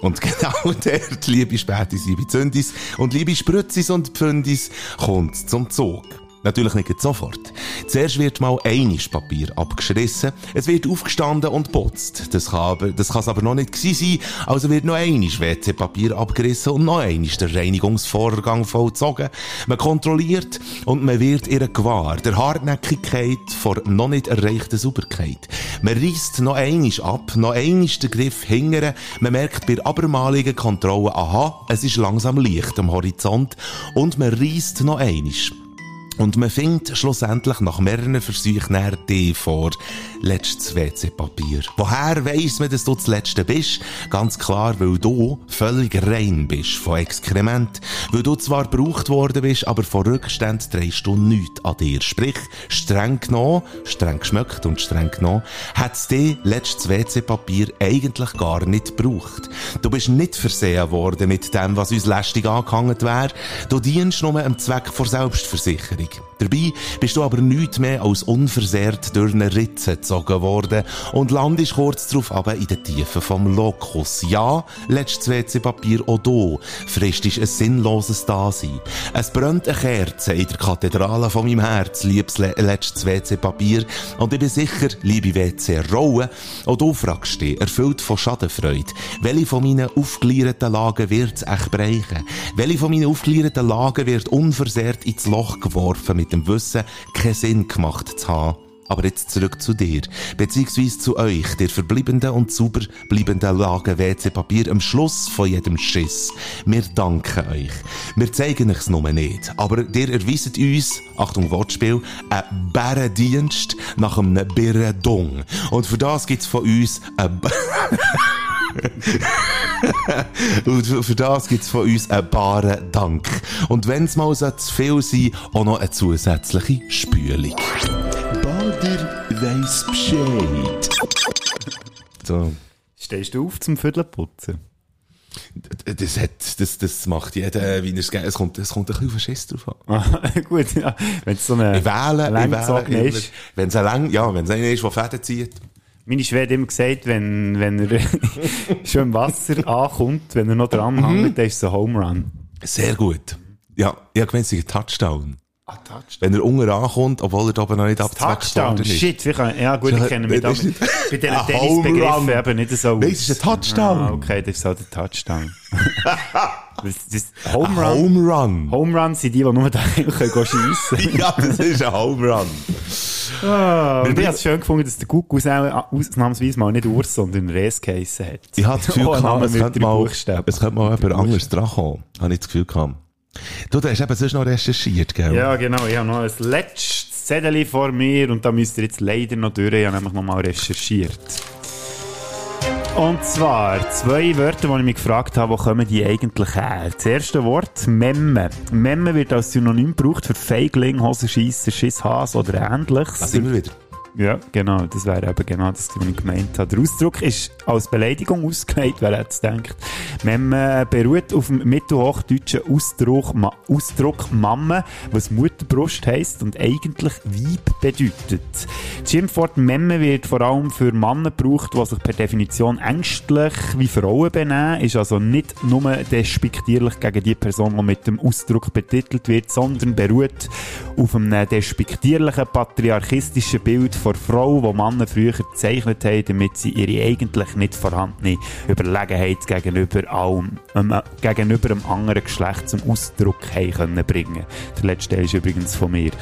Und genau dort, liebe Spätis, liebe Zündis und liebe Sprützis und Pfündis, kommt zum Zug. Natürlich nicht sofort. Zuerst wird mal einiges Papier abgeschrissen, es wird aufgestanden und putzt. Das kann aber, das kann es aber noch nicht sein, also wird noch einiges WC-Papier abgerissen und noch einiges der Reinigungsvorgang vollzogen. Man kontrolliert und man wird ihr gewahr, der Hartnäckigkeit vor noch nicht erreichten Sauberkeit. Man reißt noch einiges ab, noch einiges den Griff hingern, man merkt bei abermaligen Kontrollen, aha, es ist langsam Licht am Horizont und man reißt noch einiges. Und man findet schlussendlich nach mehreren Versuchen die vor letztes WC-Papier. Woher weiss man, dass du das Letzte bist? Ganz klar, weil du völlig rein bist von Exkrement. Weil du zwar gebraucht worden bist, aber von Rückständen drehst du nichts an dir. Sprich, streng genommen, streng geschmeckt und streng genommen, hat es dir letztes WC-Papier eigentlich gar nicht gebraucht. Du bist nicht versehen worden mit dem, was uns lästig angehangen wäre. Du dienst nur am Zweck vor Selbstversicherung. Dabei bist du aber nichts mehr als unversehrt durch eine Ritze gezogen worden und landest kurz darauf aber in den Tiefen vom Lokus. Ja, letztes WC-Papier auch du fristest ein sinnloses Dasein. Es brennt eine Kerze in der Kathedrale von meinem Herz, liebes le letztes WC-Papier. Und ich bin sicher, liebe WC-Rollen, auch du fragst dich, erfüllt von Schadenfreude, welche von meinen aufgelierten Lagen wird's echt brechen? Welche von meinen aufgelierten Lagen wird unversehrt ins Loch geworfen mit dem Wissen, keinen Sinn gemacht zu haben? Aber jetzt zurück zu dir, beziehungsweise zu euch, der verbliebenen und sauber bleibenden Lagen WC-Papier am Schluss von jedem Schiss. Wir danken euch. Wir zeigen euch's nur nicht, aber ihr erweiset uns, Achtung Wortspiel, einen Bärendienst nach einem Birredong. Und für das gibt's von uns ein Und für- das gibt's von uns einen baren Dank. Und wenn's mal so zu viel sein, auch noch eine zusätzliche Spülung. Balder weiss Bescheid. So. Stehst du auf zum Viertelputzen? Das, hat, das, das macht jeder, wie er es gerne Es kommt, es kommt ein bisschen auf den Schiss drauf an. Ah, gut, ja. Wenn es so eine Ich wähle, ich wähle. ist. Wenn es ein lang, ja, wenn es einer ist, der Fäden zieht. Meine Schwester hat immer gesagt, wenn, wenn er schon im Wasser ankommt, wenn er noch dran hängt, dann ist es ein Home Run. Sehr gut. Ja, ich habe gemeint, es ist ein Touchdown. Ah, Touchdown. Wenn er unten ankommt, obwohl er da oben noch nicht abgezweckt Touchdown, worden ist. shit, wir können, ja gut, ich kenne mich da das ist mit, nicht- bei diesen Tennisbegriffen eben nicht so Nein, es ist ein Touchdown. Ah, okay, das ist halt ein Touchdown. Home Run, Home Run. Home Run sind die, die nur daheim können gehen schiessen Ja, das ist ein Home Run. Ah, und ich habe es schön gefunden, dass der Gugus auch ausnahmsweise mal nicht Urs, sondern Res geheissen hat. Ich hatte das Gefühl, Oh, gehabt, es, könnte mal, es könnte mal jemand anderes dran kommen. Habe ich das Gefühl gehabt. Du, du hast eben sonst noch recherchiert, gell? Ja, genau. Ich habe noch ein letztes Zettel vor mir und da müsst ihr jetzt leider noch durch. Ich habe nämlich noch mal recherchiert. Und zwar zwei Wörter, die ich mich gefragt habe, wo kommen die eigentlich her? Das erste Wort, Memme. Memme wird als Synonym gebraucht für Feigling, Hosenscheisser, Schisshas oder ähnliches. Da sind wir wieder. Ja, genau, das wäre eben genau das, was ich gemeint habe. Der Ausdruck ist als Beleidigung ausgelegt, wer hätte es gedacht. Memme beruht auf dem mittelhochdeutschen Ausdruck, Ma Ausdruck Mamme, was Mutterbrust heisst und eigentlich Weib bedeutet. Das Schimpfwort Memme wird vor allem für Männer gebraucht, die sich per Definition ängstlich wie Frauen benehmen, ist also nicht nur despektierlich gegen die Person, die mit dem Ausdruck betitelt wird, sondern beruht auf einem despektierlichen patriarchistischen Bild von Frau, wo Männer früher gezeichnet haben, damit sie ihre eigentlich nicht vorhandene Überlegenheit gegenüber allem, ähm, äh, gegenüber einem anderen Geschlecht zum Ausdruck haben können bringen. Der letzte ist übrigens von mir.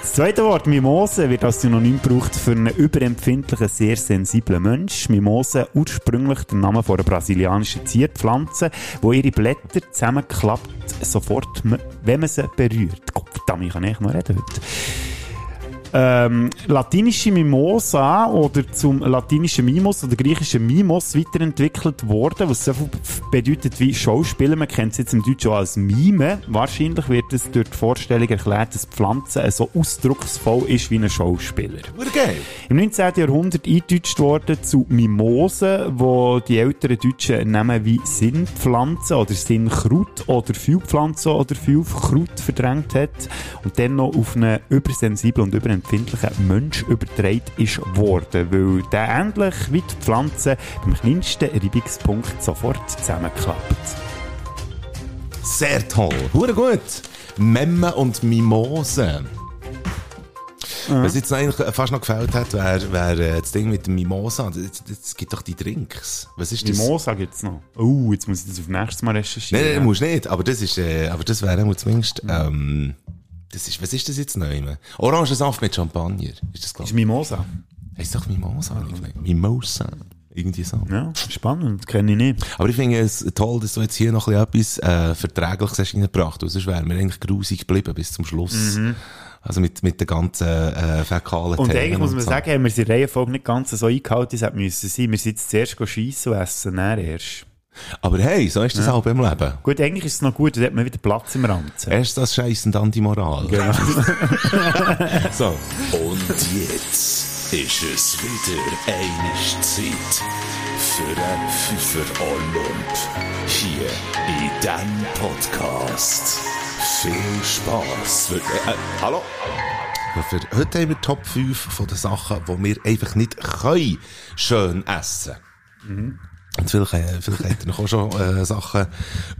Das zweite Wort, Mimose, wird als Synonym gebraucht für einen überempfindlichen, sehr sensiblen Mensch. Mimose, ursprünglich der Name einer brasilianischen Zierpflanze, wo ihre Blätter zusammenklappt, sofort, wenn man sie berührt. Gott ich kann echt noch reden heute ähm, latinische Mimosa oder zum latinischen Mimos oder griechischen Mimos weiterentwickelt worden, was so viel bedeutet wie Schauspieler. Man kennt es jetzt im Deutschen auch als Mime. Wahrscheinlich wird es durch die Vorstellung erklärt, dass die Pflanze so ausdrucksvoll ist wie ein Schauspieler. Geil. Im 19. Jahrhundert eingedeutscht worden zu Mimose, wo die älteren Deutschen Namen wie Sinnpflanze oder Sinnkraut oder Vielpflanze oder Vielkraut verdrängt hat und dann noch auf einen übersensiblen und überempfindlichen Mensch übertragen ist worden, weil der ähnlich wie die Pflanze beim kleinsten Reibungspunkt sofort zusammenklappt. Sehr toll. Hure gut. Memme und Mimose. Was jetzt eigentlich fast noch gefällt hat, wäre wär, äh, das Ding mit dem Mimosa. Es gibt doch die Drinks. Was ist das? Mimosa gibt es noch. Oh, jetzt muss ich das auf nächstes Mal recherchieren. Nein, nein, musst nicht. Aber das ist, äh, aber das wäre zumindest, ähm, das ist, was ist das jetzt neu? Orangensaft mit Champagner. Ist das, Das ist Mimosa. Heißt doch Mimosa, habe ich gemeint. Mimosa. Irgendwie so. Ja, spannend, kenne ich nicht. Aber ich finde es toll, dass du jetzt hier noch etwas äh, Verträgliches hast reingebracht hast. Sonst wären wir eigentlich grusig geblieben bis zum Schluss. Also mit, mit den ganzen äh, fäkalen Mhm. Und Themen eigentlich muss man so. sagen, haben wir die Reihenfolge nicht ganz so eingehalten, wie es hätte müssen sein. Wir sind jetzt zuerst schiessen und essen, dann erst. Aber hey, so ist das auch im Leben. Gut, eigentlich ist es noch gut, da hat man wieder Platz im Ranzen. Erst das Scheiß und dann die Moral. Genau. so. Und jetzt ist es wieder eine Zeit für einen Pfeffer Olymp. Hier in diesem Podcast. Viel Spass. Äh, äh, hallo? Für, heute haben wir Top 5 von den Sachen, die wir einfach nicht können schön essen Mhm. Und vielleicht, äh, vielleicht habt ihr noch auch schon äh, Sachen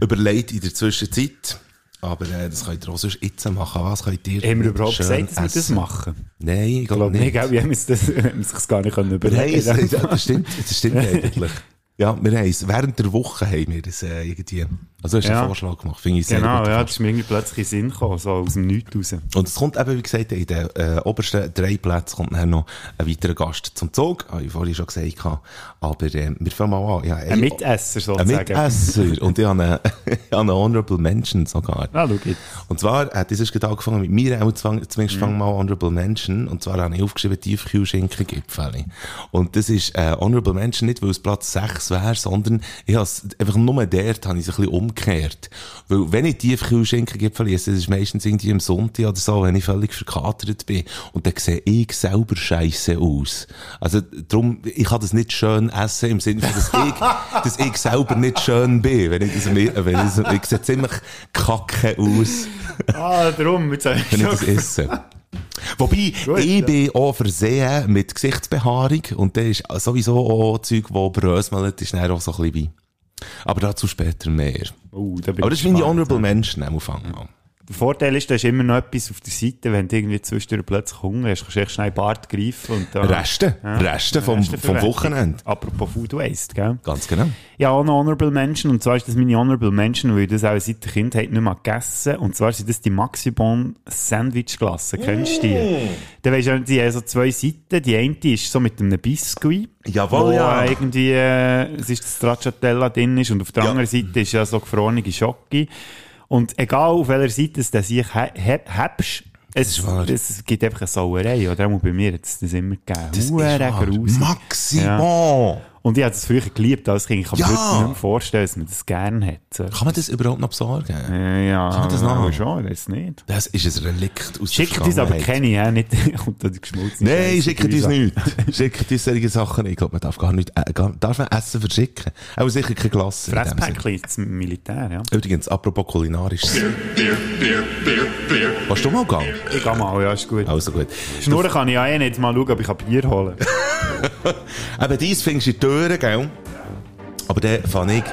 überlegt in der Zwischenzeit. Aber äh, das könnt ihr auch sonst jetzt machen. Was könnt ihr Haben wir überhaupt gesagt, dass wir das machen? Nein, ich glaube nicht, gell? wir haben uns das, das gar nicht können Nein, überlegen das stimmt, das stimmt eigentlich. Ja, wir haben es, während der Woche haben wir das äh, irgendwie, also hast du Ja. einen Vorschlag gemacht, finde ich sehr Genau, gut. ja, das ist mir irgendwie plötzlich in Sinn gekommen, so aus dem Nichts raus. Und es kommt eben, wie gesagt, in den äh, obersten drei Plätzen kommt dann noch ein weiterer Gast zum Zug, habe ich vorhin schon gesagt. Aber äh, wir fangen mal an. Ja, Ein Mitesser Ein sozusagen. Mitesser. Und ich habe eine, ich habe eine Honorable Mention sogar. Ah, schau jetzt. Und zwar hat dieses gerade angefangen mit mir, auch zumindest fangen wir mal Honorable Mention. Und zwar habe ich aufgeschrieben, Tiefkühlschinkengipfel. Und das ist äh, Honorable Mention nicht, weil es Platz 6 wäre, sondern ich habe es einfach nur dort, habe ich es ein bisschen umgekehrt. Weil wenn ich Tiefkühlschinkengipfel esse, das ist meistens irgendwie am Sonntag oder so, wenn ich völlig verkatert bin. Und dann sehe ich selber scheiße aus. Also darum, ich kann das nicht schön essen, im Sinne von, dass ich, dass ich selber nicht schön bin. Wenn ich das, wenn ich, das, ich sehe ziemlich kacke aus Ah, darum, jetzt habe ich wenn ich das esse. Wobei, Gut, ich ja. bin auch versehen mit Gesichtsbehaarung und der ist sowieso auch Zeug, das bröselt, ist dann auch so ein bisschen bei. Aber dazu später mehr. Oh, da Aber das ist meine. Honorable Menschen am Anfang. an. Der Vorteil ist, da ist immer noch etwas auf der Seite, wenn du irgendwie zwischendurch plötzlich Hunger hast, kannst du echt schnell Bart greifen und dann... Reste, Reste vom, vom. Wochenende. Apropos Food Waste, gell? Ganz genau. Ja, auch noch Honorable Menschen, und zwar ist das meine Honorable Menschen, weil ich das auch seit der Kindheit nicht mehr gegessen Und zwar sind das die Maxibon Sandwich-Glassen. Kennst du die? Da weisst du, die haben so zwei Seiten. Die eine ist so mit einem Biscuit. Jawohl, wo ja. irgendwie, äh, es ist das Stracciatella drin ist, und auf der Ja. anderen Seite ist ja so gefrorene Schocke. Und egal auf welcher Seite es sich hebst, es, ist wahr. es gibt einfach eine Sauerei, oder? Auch bei mir hat es das immer gegeben. Das ist wahr. grusig. Maximum. Und ich habe das früher geliebt als Kind. Ich kann mir Ja. heute nicht mehr vorstellen, dass man das gerne hat. So. Kann man das überhaupt noch besorgen? Äh, ja, Kann man das noch? aber schon, weiß nicht. Das ist ein Relikt aus Schickt der uns aber keine, ja, nicht, da die geschmolzene Nein, schickt uns an. nichts. Schickt uns solche Sachen. Ich glaube, man darf gar nicht, äh, gar, darf man Essen verschicken. Auch sicher keine Klasse. Fresspäckchen, das Militär, ja. Übrigens, apropos kulinarisch. Warst du mal gegangen? Ich gehe mal, ja, ist gut. Also gut. Schnurren kann ich ja eh nicht mal schauen, ob ich ein Bier holen kann. Eben dies findest du in die Türen, gell? Aber dann fange ich,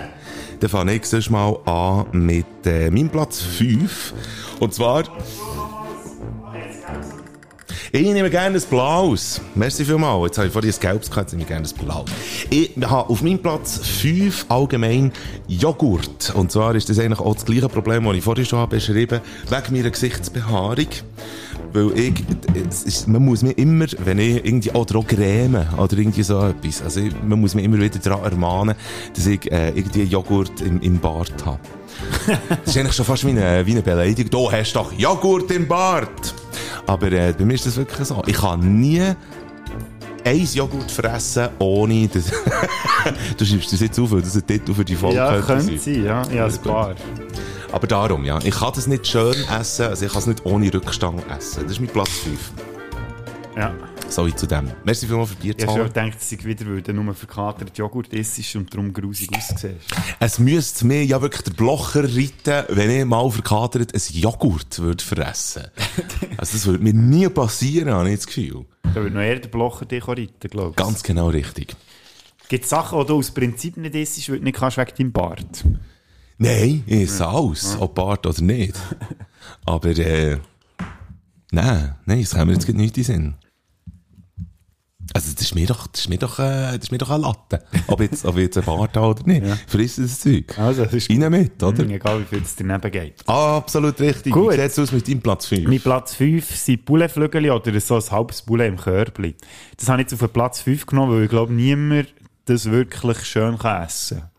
dann fange ich sonst mal an mit äh, meinem Platz 5. Und zwar... Ich nehme gerne ein Blaues. Merci vielmals. Jetzt habe ich vorhin ein Gelbes gehabt, jetzt nehme ich gerne ein Blaues. Ich habe auf meinem Platz 5 allgemein Joghurt. Und zwar ist das eigentlich auch das gleiche Problem, das ich vorhin schon beschrieben habe, wegen meiner Gesichtsbehaarung. Weil ich, ist, man muss mich immer, wenn ich irgendwie, oder auch Creme, oder irgendwie so etwas, also ich, man muss mich immer wieder daran ermahnen, dass ich äh, irgendwie Joghurt im, im Bart habe. Das ist eigentlich schon fast wie eine, wie eine Beleidigung. Du hast doch Joghurt im Bart! Aber äh, bei mir ist das wirklich so. Ich kann nie ein Joghurt fressen, ohne dass... du schreibst das jetzt auf, weil das ein Titel für die Folge Ja, könnte könnte sein, ja. Ja, ein paar. Aber darum, ja. Ich kann das nicht schön essen, also ich kann es nicht ohne Rückstand essen. Das ist mein Platz 5. Ja. So wie zu dem. Merci vielmals für Bier Ich habe schon gedacht, dass ich wieder weil du nur verkatert Joghurt isst und darum grusig aussiehst. Es müsste mir ja wirklich der Blocher reiten, wenn ich mal verkatert ein Joghurt würde fressen. also das würde mir nie passieren, habe ich das Gefühl. Da würde noch eher der Blocher dich reiten, glaube ich. Ganz genau richtig. Gibt es Sachen, die du aus Prinzip nicht isst, weil du nicht kannst wegen deinem Bart? Nein, ich esse alles, ob Bart oder nicht. Aber, äh, nein, nein, es kommt mir jetzt nicht in den Sinn. Also, das ist mir doch, das ist mir doch, äh, das ist mir doch eine Latte. Ob jetzt, ob jetzt ein Bart habe oder nicht. Friss das Zeug. Also, das ist Rein mit, oder? egal wie viel es daneben geht. Absolut richtig. Gut. Wie sieht es aus mit deinem Platz 5? Mein Platz 5 sind Bullenflügel oder so ein halbes Bulle im Körbli. Das habe ich jetzt auf den Platz 5 genommen, weil ich glaube, niemand das wirklich schön kann essen kann.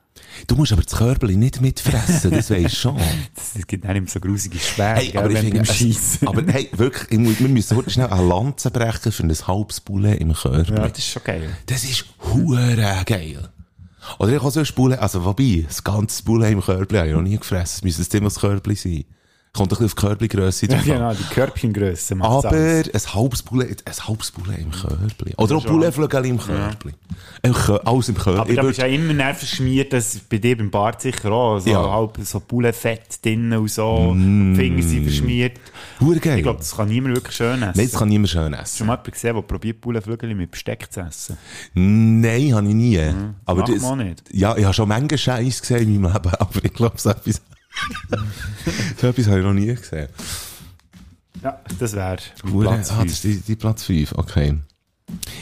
Du musst aber das Körbchen nicht mitfressen, das weisst schon. Das es gibt auch immer so grusige Späne, Hey, aber ich wenn finde, es- aber hey, wirklich, ich wir müssen heute schnell eine Lanze brechen für ein halbes Bulle im Körbchen. Ja, das ist schon geil. Das ist hure geil. Oder ich kann so ein Bulle, also wobei, das ganze Bulle im Körbchen habe ich noch nie gefressen. Es müsste ein ziemliches Körbchen sein. Kommt ein bisschen auf Körbchengrösse Ja, drauf an. genau, die Körbchengrösse macht Aber ein halbes Bulle, ein halbes Bulle im Körbchen. Oder auch Bullenflügel im Körbchen. Im Kö- Alles im Körbchen. Aber Ich würd- bist ja immer näher verschmiert, das bei dir beim Bart sicher auch. So Ja. halb so Bullenfett drin und so. Die Finger sind verschmiert. Hure geil. Ich glaube, das kann niemand wirklich schön essen. Nein, das kann niemand schön Hast du essen. schon mal jemanden gesehen, der probiert, Bullenflügel mit Besteck zu essen? Nein, habe ich nie. Aber macht man auch nicht. Ja, ich habe schon Menge Scheiß gesehen in meinem Leben, aber ich glaube, so etwas, so etwas habe ich noch nie gesehen. Ja, das wäre Platz ah, das ist die, die Platz 5, okay.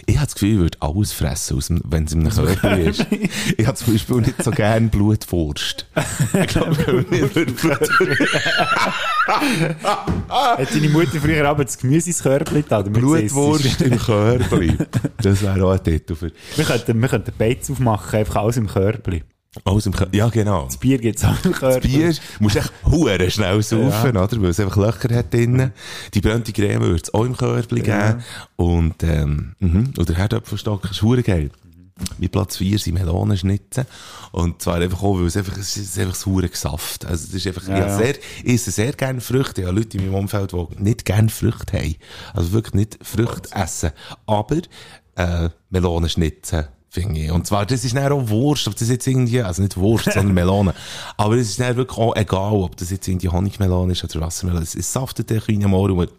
Ich habe das Gefühl, ich würde alles fressen, wenn es in einem Körper ist. Ich habe zum Beispiel nicht so gerne Blutwurst. Ich glaube, mir würde Blut- Hat deine Mutter früher aber das Gemüse ins Körbchen da? Blutwurst im Körper. Das wäre auch ein Titel für... Wir könnten, wir könnten Beiz aufmachen, einfach alles im Körbchen. Alles im Körper. Ja, genau. Das Bier gibt es auch im Körbchen. Bier musst du echt hure schnell saufen, oder? Weil es einfach Löcher hat drinnen. Die brannte Creme würde es auch im Körbchen geben. Und, ähm, mhm. Und der Herdöpfelstock ist hure geil. Mein Platz 4 sind Melonenschnitzen. Und zwar einfach auch, weil es einfach, es ist einfach sauer Saft. Also, es ist einfach, Ja, ich, ja. sehr, ich esse sehr gerne Früchte. Ich habe Leute in meinem Umfeld, die nicht gerne Früchte haben. Also wirklich nicht Früchte essen. Aber, äh, Melonenschnitzen. Finde ich. Und zwar, das ist dann auch Wurst, ob das jetzt irgendwie, also nicht Wurst, sondern Melone. Aber es ist dann wirklich auch egal, ob das jetzt irgendwie Honigmelone ist oder Wassermelone. Es, es saftet der kleine Mohr und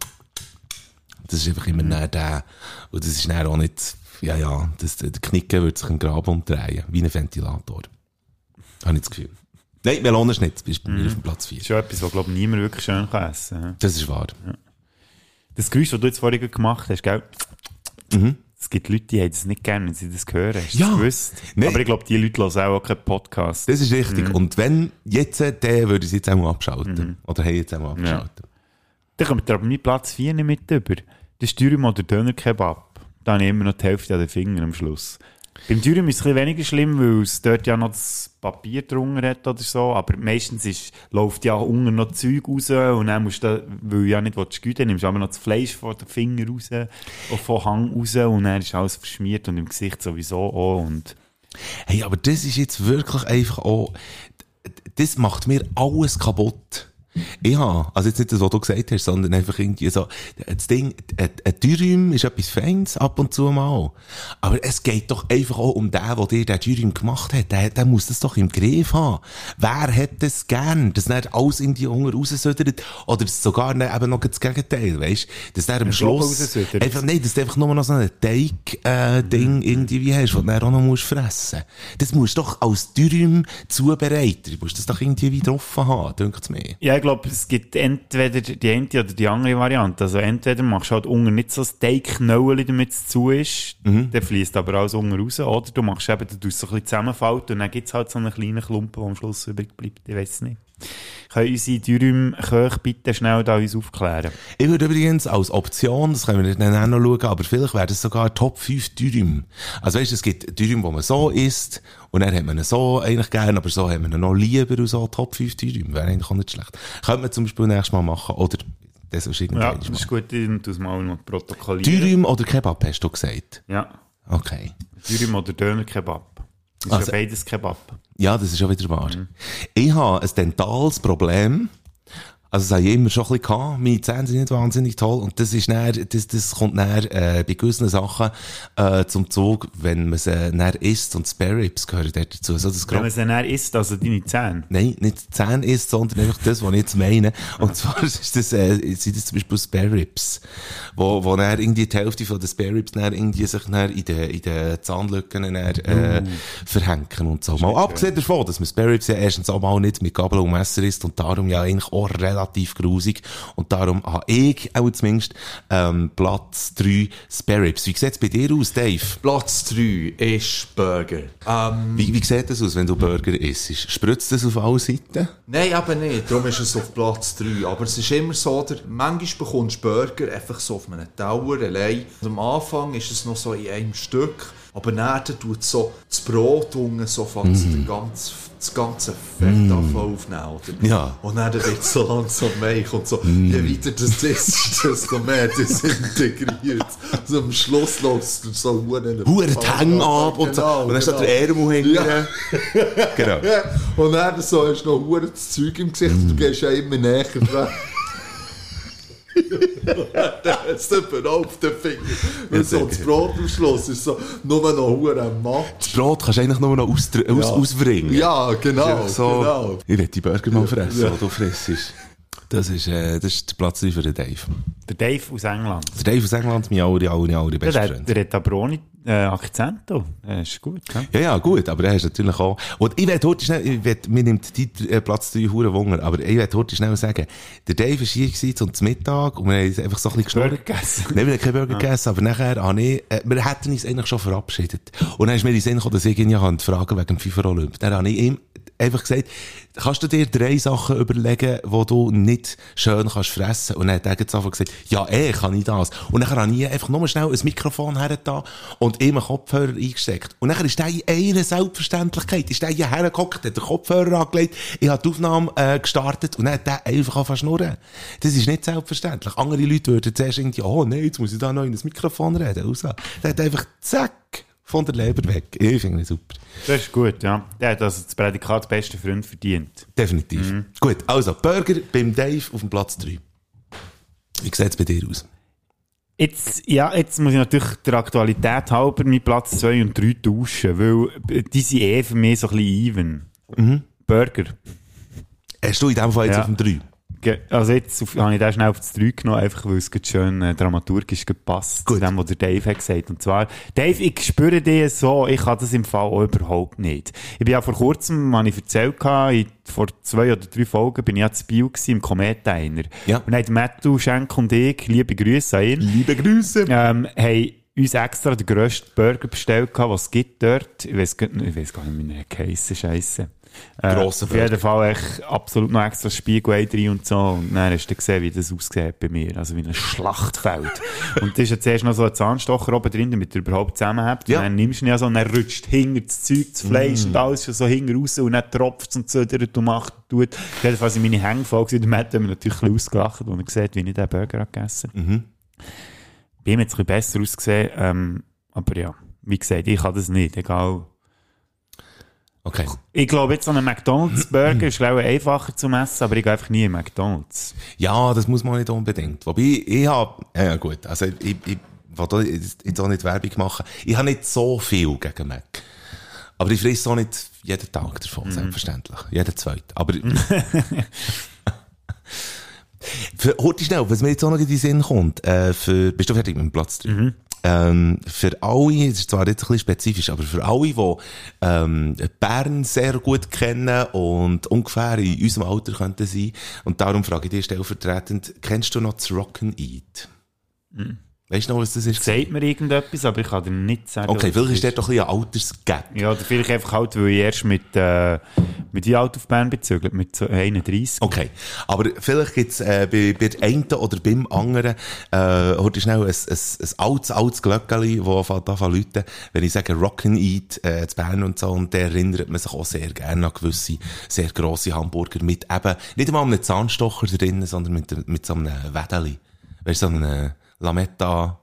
das ist einfach immer näher der. Und das ist dann auch nicht, ja, ja, das, der Knicken wird sich im Grab umdrehen, wie ein Ventilator. Habe ich das Gefühl. Nein, Melonenschnitz bist bei mir auf dem Platz 4. Das ist schon etwas, was, glaube ich, niemand wirklich schön kann essen kann. Das ist wahr. Das Geräusch, das du jetzt vorhin gemacht hast, gell? Mhm. Es gibt Leute, die haben das nicht gerne, wenn sie das hören. Hast du Ja. das gewusst? Nein. Aber ich glaube, die Leute hören auch keinen Podcast. Das ist richtig. Und wenn jetzt, äh, der würde ich es jetzt auch mal abschalten. Mhm. Oder hey, jetzt auch mal abschalten. Dann kommt aber meinen Platz 4 nicht mit über. Das Dürüm oder Dönerkebab. Da habe ich immer noch die Hälfte an den Fingern am Schluss. Beim Dürüm ist es ein weniger schlimm, weil es dort ja noch das Papier drunter hat oder so. Aber meistens ist, läuft ja unten noch Zeug raus und dann musst du, weil du ja nicht güten, nimmst du aber noch das Fleisch von den Fingern raus und vom Hang raus und dann ist alles verschmiert und im Gesicht sowieso auch. Und Hey, aber das ist jetzt wirklich einfach auch, das macht mir alles kaputt. Ja, also jetzt nicht das, was du gesagt hast, sondern einfach irgendwie so, das Ding, ein, Dürüm ist etwas Feins ab und zu mal. Aber es geht doch einfach auch um den, der dir den Dürüm gemacht hat. Der, der muss das doch im Griff haben. Wer hat das gern? Dass nicht alles in die Hunger raussödert? Oder sogar nicht, eben noch das Gegenteil, weißt? Dass der am Schluss, einfach, nein, dass du einfach nur noch so ein Teig-Ding irgendwie wie hast, das du dann auch noch musst fressen. Das musst du doch als Dürüm-Zubereiter, du musst das doch irgendwie offen haben, denkt mir. Ja, ich glaube, es gibt entweder die eine oder die andere Variante. Also entweder machst du halt unten nicht so ein Teigknäuel, damit es zu ist, Mhm. dann fließt aber alles unten raus. Oder du machst eben, du tust so ein bisschen zusammenfalten und dann gibt es halt so einen kleinen Klumpen, der am Schluss übrig bleibt. Ich weiß nicht. Können unsere Dürüm-Köche bitte schnell da uns aufklären? Ich würde übrigens als Option, das können wir dann auch noch schauen, aber vielleicht wäre das sogar Top 5 Dürüm. Also weißt du, es gibt Dürüm, wo man so isst, und dann hat man ihn so eigentlich gern, aber so hat man ihn noch lieber und so Top 5 Dürüm. Wäre eigentlich auch nicht schlecht. Könnte man zum Beispiel nächstes Mal machen, oder das ist Ja, irgendwann das ist gut, ich muss mal noch protokollieren. Dürüm oder Kebab, hast du gesagt? Ja, Okay. Dürüm oder Döner-Kebab. Das ist Also- ja beides Kebab. Ja, das ist schon wieder wahr. Ich habe ein dentales Problem. Also, das habe ich immer schon ein bisschen gehabt. Meine Zähne sind nicht wahnsinnig toll. Und das ist näher, das, das kommt näher, äh, bei gewissen Sachen, äh, zum Zug, wenn man sie näher isst und Spare Ribs gehören dort dazu. So das Wenn man dann eher isst, also deine Zähne. nein, nicht die Zähne isst, sondern einfach das, was ich jetzt meine. Und zwar ist das, äh, sind das zum Beispiel Spare Ribs. Wo, wo dann irgendwie die Hälfte von den Spare Ribs dann irgendwie sich dann in den, in den Zahnlücken dann, äh, verhängen und so. Mal abgesehen davon, dass man Spare Ribs ja erstens auch mal nicht mit Gabel und Messer isst und darum ja eigentlich auch relativ relativ grusig. Und darum habe ich auch zumindest ähm, Platz 3 Spare Ribs. Wie sieht es bei dir aus, Dave? Platz 3 ist Burger. Ähm, Wie, wie sieht das aus, wenn du Burger isst? Spritzt das auf alle Seiten? Nein, eben nicht. Darum ist es auf Platz 3. Aber es ist immer so, der, manchmal bekommst du Burger einfach so auf einem Tower allein. Und am Anfang ist es noch so in einem Stück. Aber dann tut so das Brot unten so fast den ganz, das ganze Fett mm. aufnehmen. Ja. Und dann wird es so langsam weich und so, je weiter das ist, desto mehr desintegriert. So am Schluss lässt du so Huren Huren die Hänge ab und so. Genau, Und dann genau. der Ärmel hinten. Ja. Genau. Ja. Und dann so hast du noch Huren das Zeug im Gesicht, Mm. du gehst ja immer näher dran. dann hast du eben auf den Finger. Weil so das Brot am Schluss ist so nur noch Huren matt. Das Brot kannst du eigentlich nur noch aus, aus, auswringen. Ja, genau, so, genau. Ich will die Burger mal fressen, Ja. die du fressest. Das ist, äh, das ist der Platz 3 für den Dave. Der Dave aus England. Der Dave aus England, mein aller, aller, aller Ja, bester der, Freund. der hat aber ohne äh, Akzent. da. Das ist gut. Ja? Ja, ja, gut, aber er ist natürlich auch. Und ich werde heute schnell, ich werd, mir nimmt die äh, Platz 3 Huren Wunder, aber ich werde heute schnell sagen, der Dave war hier gewesen zum Mittag und wir haben einfach so ein bisschen geschnurrt. gegessen. Nein, wir haben keinen Burger gegessen, aber nachher habe ich, äh, wir hätten uns eigentlich schon verabschiedet. Und dann ist mir in den Sinn gekommen, dass ich ihn ja fragen wegen dem FIFA Olymp. Dann habe ich ihm einfach gesagt, kannst du dir drei Sachen überlegen, die du nicht schön kannst fressen? Und dann hat er jetzt einfach gesagt, ja, eh, kann ich das. Und dann habe ich einfach nur schnell ein Mikrofon hergetan und ihm einen Kopfhörer eingesteckt. Und dann ist der in einer Selbstverständlichkeit, ist der hier hergehockt, hat den Kopfhörer angelegt, ich habe die Aufnahme äh, gestartet und dann hat der einfach angefangen schnurren. Das ist nicht selbstverständlich. Andere Leute würden zuerst irgendwie, oh nein, jetzt muss ich da noch in das Mikrofon reden. Also, der hat einfach zack von der Leber weg. Ich finde das super. Das ist gut, ja. Der hat also das Prädikat beste Freund verdient. Definitiv. Gut, also Burger beim Dave auf dem Platz 3. Wie sieht es bei dir aus? Jetzt, ja, jetzt muss ich natürlich der Aktualität halber meinen Platz 2 und 3 tauschen, weil die sind eh für mich so ein bisschen even. Burger. Hast du in dem Fall jetzt Ja. auf dem 3? Also jetzt auf, habe ich den schnell auf das 3 genommen, einfach weil es schön äh, dramaturgisch gepasst zu dem, was der Dave hat gesagt. Und zwar, Dave, ich spüre dich so, ich kann das im Fall auch überhaupt nicht. Ich bin ja vor kurzem, habe ich erzählt, in, vor zwei oder drei Folgen bin ich ja zu Bio gewesen, im Komet-Diner. Ja. Und dann haben Matthew, Schenk und ich, liebe Grüße an ihn, Liebe Grüße. ähm, haben uns extra den grössten Burger bestellt, was es gibt dort. Ich ich weiss gar nicht, wie er geheissen, scheisse. Äh, Grosser auf jeden Fall echt absolut noch extra Spiegel drin und so. Und dann hast du gesehen, wie das aussieht bei mir. Also wie ein Schlachtfeld. und da ist ja zuerst noch so ein Zahnstocher oben drin, damit er überhaupt zusammenhält. Ja. Und dann nimmst du ihn ja so und dann rutscht hinter das Zeug, das Fleisch und alles schon so hinter raus und dann tropft es und zödert und macht und tut. Jedenfalls sind meine Hänge voll gewesen. Der Matt hat mir natürlich ein bisschen ausgelacht, als er sieht, wie ich den Burger habe gegessen Mhm. Bei ihm hat es ein bisschen besser ausgesehen, ähm, aber ja, wie gesagt, ich kann das nicht, egal. Okay. Ich glaube, jetzt so ein McDonalds-Burger ist glaube ich einfacher zu essen, aber ich gehe einfach nie in McDonalds. Ja, das muss man nicht unbedingt. Wobei, ich habe, ja gut, also ich, ich, will jetzt auch nicht Werbung machen. Ich habe nicht so viel gegen Mac. Aber ich frisse auch nicht jeden Tag davon, selbstverständlich. Jeden zweiten. Aber... für, heute schnell, was mir jetzt auch noch in den Sinn kommt, äh, für, bist du fertig mit dem Platz 3? Ähm, für alle, das ist zwar jetzt ein bisschen spezifisch, aber für alle, die ähm, Bern sehr gut kennen und ungefähr in unserem Alter könnten sein, und darum frage ich dich stellvertretend, kennst du noch das Rock'n'Eat? Weißt du noch, was das ist? Sagt mir irgendetwas, aber ich kann dir nicht sagen. Okay, vielleicht ist dort doch ein bisschen ein Altersgap. Ja, oder vielleicht einfach halt, weil ich erst mit, äh, mit wie alt auf Bern bezügelt, mit so 31. Okay. Aber vielleicht gibt's äh, bei, bei der einen oder beim anderen äh, heute schnell ein, ein, ein altes, altes Glöckeli, das anfängt an zu läuten. Wenn ich sage Rock'n'Eat äh, zu Bern und so, und da erinnert man sich auch sehr gerne an gewisse, sehr grosse Hamburger mit eben, nicht einmal einem Zahnstocher drin, sondern mit, mit so einem Wedeli. Weißt du, so einem Lametta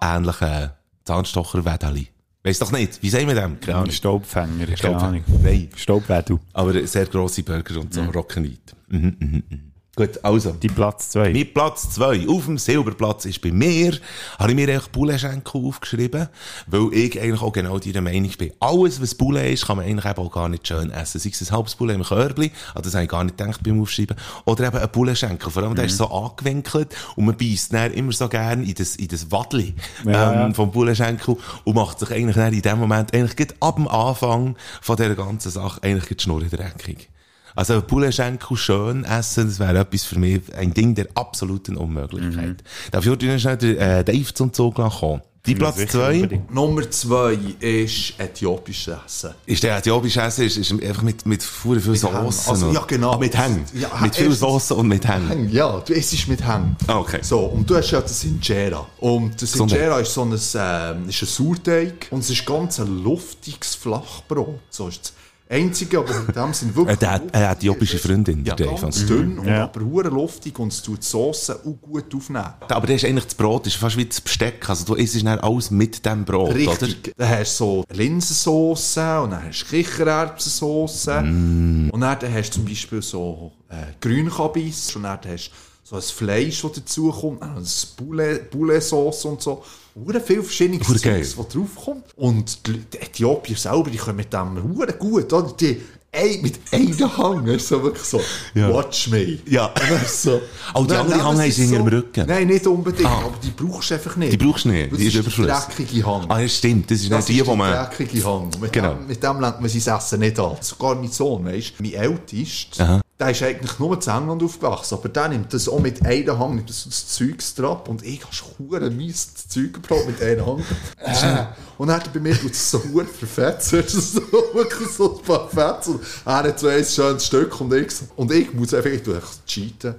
ähnlichen Zahnstocher-Wedeli. Weißt doch nicht, wie sagen wir dem? Keine Ahnung. Staubfänger, Staubfänger. Nein. Staubwedel. Aber sehr grosse Burger und so, Rock'n'Eat. Mhm, mhm, mhm. Gut, also. Die Platz 2. Mit Platz 2 auf dem Silberplatz ist bei mir, habe ich mir eigentlich Pouletschenkel aufgeschrieben, weil ich eigentlich auch genau dieser Meinung bin. Alles, was Poulet ist, kann man eigentlich eben auch gar nicht schön essen. Sei es ein halbes Poulet im Körbli, an das habe ich gar nicht gedacht beim Aufschreiben, oder eben ein Pouletschenkel. Vor allem, der ist so angewinkelt und man beißt dann immer so gerne in das, in das Wadli Ja. ähm, vom Pouletschenkel und macht sich eigentlich in dem Moment, eigentlich gerade ab dem Anfang von dieser ganzen Sache, eigentlich die Schnurren dreckig. Also Pouletschenkel schön essen, das wäre etwas für mich, ein Ding der absoluten Unmöglichkeit. Mhm. Darf ich heute schnell den äh, Dave zum Zug kommen? Die Platz sicher, zwei unbedingt. Nummer zwei ist äthiopisches Essen. ist der äthiopische Essen, ist, ist einfach mit, mit viel, viel. Hängen. Also, ja, genau. Mit Hängen. Ja, mit viel Soße und mit Hängen. Ja, du isst mit Hängen. Ah, okay. So, und du hast ja das Injera. Und das. Injera ist so ein, ähm, ist ein Sauerteig und es ist ganz ein luftiges Flachbrot. So ist das Einzige, aber in dem sind wirklich... der hat eine äthiopische Freundin, ja, der Dave. ganz dünn und Ja. aber hure luftig und es tut die Soße auch gut aufnehmen. Aber das ist eigentlich das Brot, das ist fast wie das Besteck. Also du isst dann alles mit dem Brot, Richtig. Dann hast du so Linsensauce und dann hast du Kichererbsensauce. Mm. Und dann hast du zum Beispiel so äh, Grünkabis und dann hast du so ein Fleisch, das dazukommt, dann ein Poulet- Poulet-Sauce und so. Hure viel verschiedene. Zeugs, was draufkommt. Und die, Leute- die Äthiopier selber, die können mit dem hure gut, oder? Die, ey, mit einem Hang, ist so wirklich so, Ja. watch me. Ja. Ist so, Oh, die Dann andere nehmen Hang haben sie hinter dem Rücken. Nein, nicht unbedingt, Ah. aber die brauchst du einfach nicht. Die brauchst du nicht, Das die ist ist überflüssig. der dreckige Hang. Ah, ja, stimmt. Das ist Das nicht die, ist wo man... der dreckige Hang. Und Mit, Genau. dem, mit dem lernt man sein Essen nicht an. Sogar mein Sohn, weißt du, mein Ältest, Aha. Der ist eigentlich nur in England aufgewachsen, aber der nimmt das auch mit einem Hang, nimmt das, das Zeugs drauf und ich habe schon mies das Zeug gebraucht mit einem Hang. Äh. Und dann hat er bei mir tut so hure verfetzt, so, wirklich so ein paar Fetzen. Er hat so ein schönes Stück und ich, und ich muss einfach, ich tue einfach cheaten.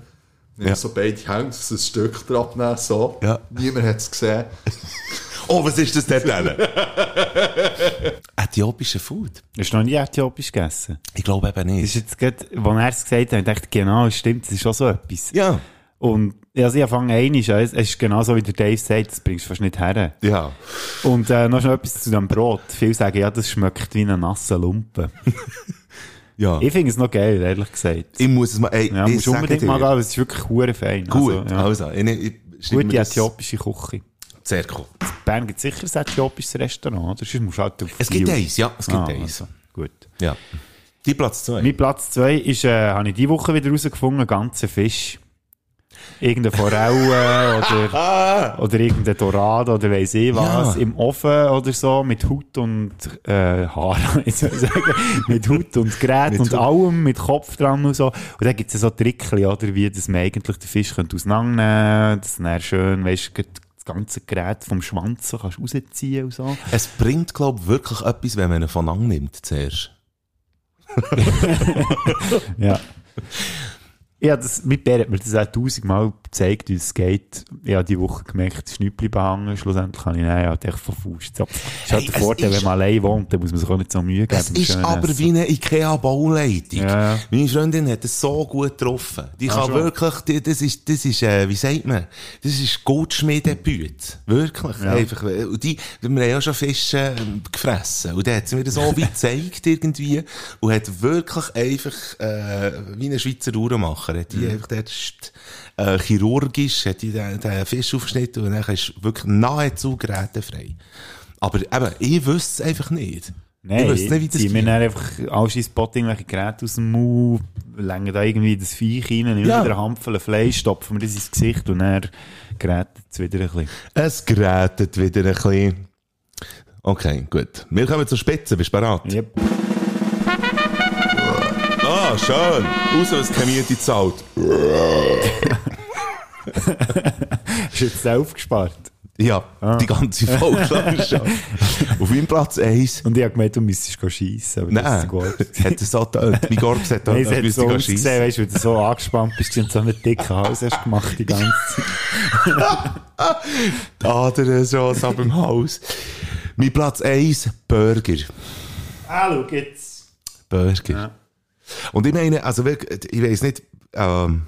Nimm Ja. so beide Hände, so ein Stück drauf nehmen, so. Ja. Niemand hat es gesehen. Oh, was ist das dort drinnen? Äthiopische Food? Hast du noch nie äthiopisch gegessen? Ich glaube eben Das nicht. ist jetzt gerade, als er es gesagt hat, dachte ich, genau, stimmt, das ist auch so etwas. Ja. Und also ich fange an, es ist genau so, wie der Dave sagt, das bringst du fast nicht her. Ja. Und äh, noch schnell etwas zu dem Brot. Viele sagen, ja, das schmeckt wie ein nasser Lumpen. Ja. ich finde es noch geil, ehrlich gesagt. Ich muss es mal... Ey, Ja, ich musst sage unbedingt dir- mal gehen, aber es ist wirklich hure fein. Gut, Also, ja. also, ich, ich, Gute das- äthiopische Küche. Sehr cool. Bern gibt es sicher ein äthiopisches Restaurant, oder? Sonst musst du halt auf Es gibt eins, ja, es gibt Ah, eins. also, gut. Ja. Die Platz zwei. Mein Platz 2 ist, äh, habe ich diese Woche wieder herausgefunden, ein ganzer Fisch. Irgendeine Forelle oder, oder irgendein Dorado oder weiss ich was. Ja. Im Ofen oder so, mit Haut und äh, Haar, sagen. mit Haut und Gerät Mit und Haut. allem, mit Kopf dran und so. Und dann gibt es so Trickli, oder, wie dass man eigentlich den Fisch könnte auseinandernehmen könnte, dass dann schön, weißt du, das ganze Gerät vom Schwanz so kannst rausziehen und so. Es bringt, glaube ich, wirklich etwas, wenn man ihn von Ang nimmt zuerst. Ja. Ja, das, mit Bär hat mir das auch tausendmal gezeigt, wie es geht. Ich habe die Woche gemerkt, bleiben hängen. Schlussendlich habe ich dann ja, echt verfuscht. So. Das ist halt Hey, der Vorteil, wenn man allein wohnt, dann muss man sich auch nicht so Mühe geben. Es ist aber Essen. wie eine Ikea-Bauleitung. Ja. Meine Freundin hat es so gut getroffen. Die Ah, kann schon. wirklich, die, das ist, das ist, äh, wie sagt man, das ist Goldschmiedebüt. Wirklich. Ja. Einfach. äh, Und die, wir haben ja schon Fische ähm, gefressen. Und dann hat sie mir das so wie gezeigt irgendwie. Und hat wirklich einfach, äh, wie ein Schweizer Uhrmacher, hat die Mhm. einfach dort, äh, chirurgisch, hat die den, den Fisch aufgeschnitten und dann ist wirklich nahezu gerätefrei. Aber eben, ich wüsste es einfach nicht. Nein, ich wüsste nicht, wie das geht. dann einfach alles ins Spot irgendwelche Geräte aus dem Mund, legen da irgendwie das Viech rein, nehmen Ja. wieder eine Handvoll Fleisch, stopfen wir das ins Gesicht und dann gerät es wieder ein bisschen. Es gerätet wieder ein bisschen. Okay, gut. Wir kommen zur Spitze. Bist du bereit? Yep. Ah, schön. Raus, was die Miete zahlt. Hast du jetzt aufgespart? Ja, die ganze Folge lang schon. Auf meinem Platz 1. Und ich habe gemeint, du müsstest schiessen. Aber das Nein, ist gut. hat es so getönt. Mein Gott gesagt, Nein, es hat so ausgesehen, weißt du, weil du so angespannt bist und so einen dicken Hals hast gemacht die ganze Zeit. Die Adern so so beim Haus. Mein Platz 1, Burger. Ah, schau jetzt. Burger. Und ich meine, also wirklich, ich weiß nicht, ähm,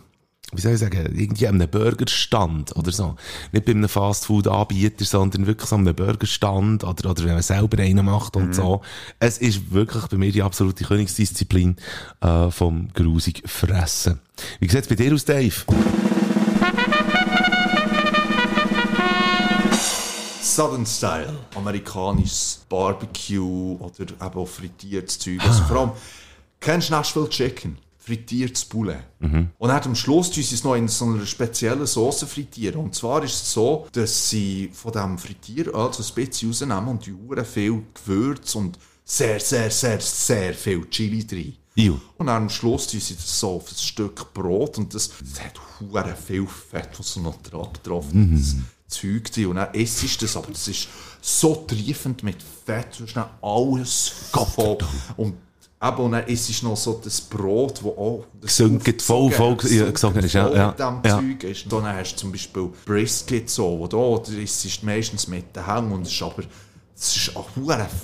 wie soll ich sagen, irgendwie an einem Burgerstand oder so. Nicht bei einem Fastfood-Anbieter, sondern wirklich an einem Burgerstand oder, oder wenn man selber einen macht und so. Es ist wirklich bei mir die absolute Königsdisziplin äh, vom grusig Fressen. Wie sieht's bei dir aus, Dave? Southern Style, amerikanisches Barbecue oder eben auch frittiertes Zeug. Also vor allem, kennst du Nashville Chicken? Frittiertes Poulet. Und dann am Schluss tun sie es noch in so einer speziellen Sauce frittieren. Und zwar ist es so, dass sie von diesem Frittieröl so ein bisschen rausnehmen und die viel Gewürz und sehr, sehr, sehr, sehr viel Chili drin. Iu. Und dann am Schluss tun sie das so auf ein Stück Brot und das, das hat hure viel Fett, was so noch drauf drauf das Zeug drin. Und dann isst du das, aber das ist so triefend mit Fett, du hast dann alles voll. Und eben, und dann isst du noch so das Brot, das auch das Gesunken, voll, voll, gesogen ist, ja, ja, mit dem ja. Zeug ist. Und dann hast du zum Beispiel Brisket so, wo da, da isst du meistens mit den Hängen und es ist aber, es ist auch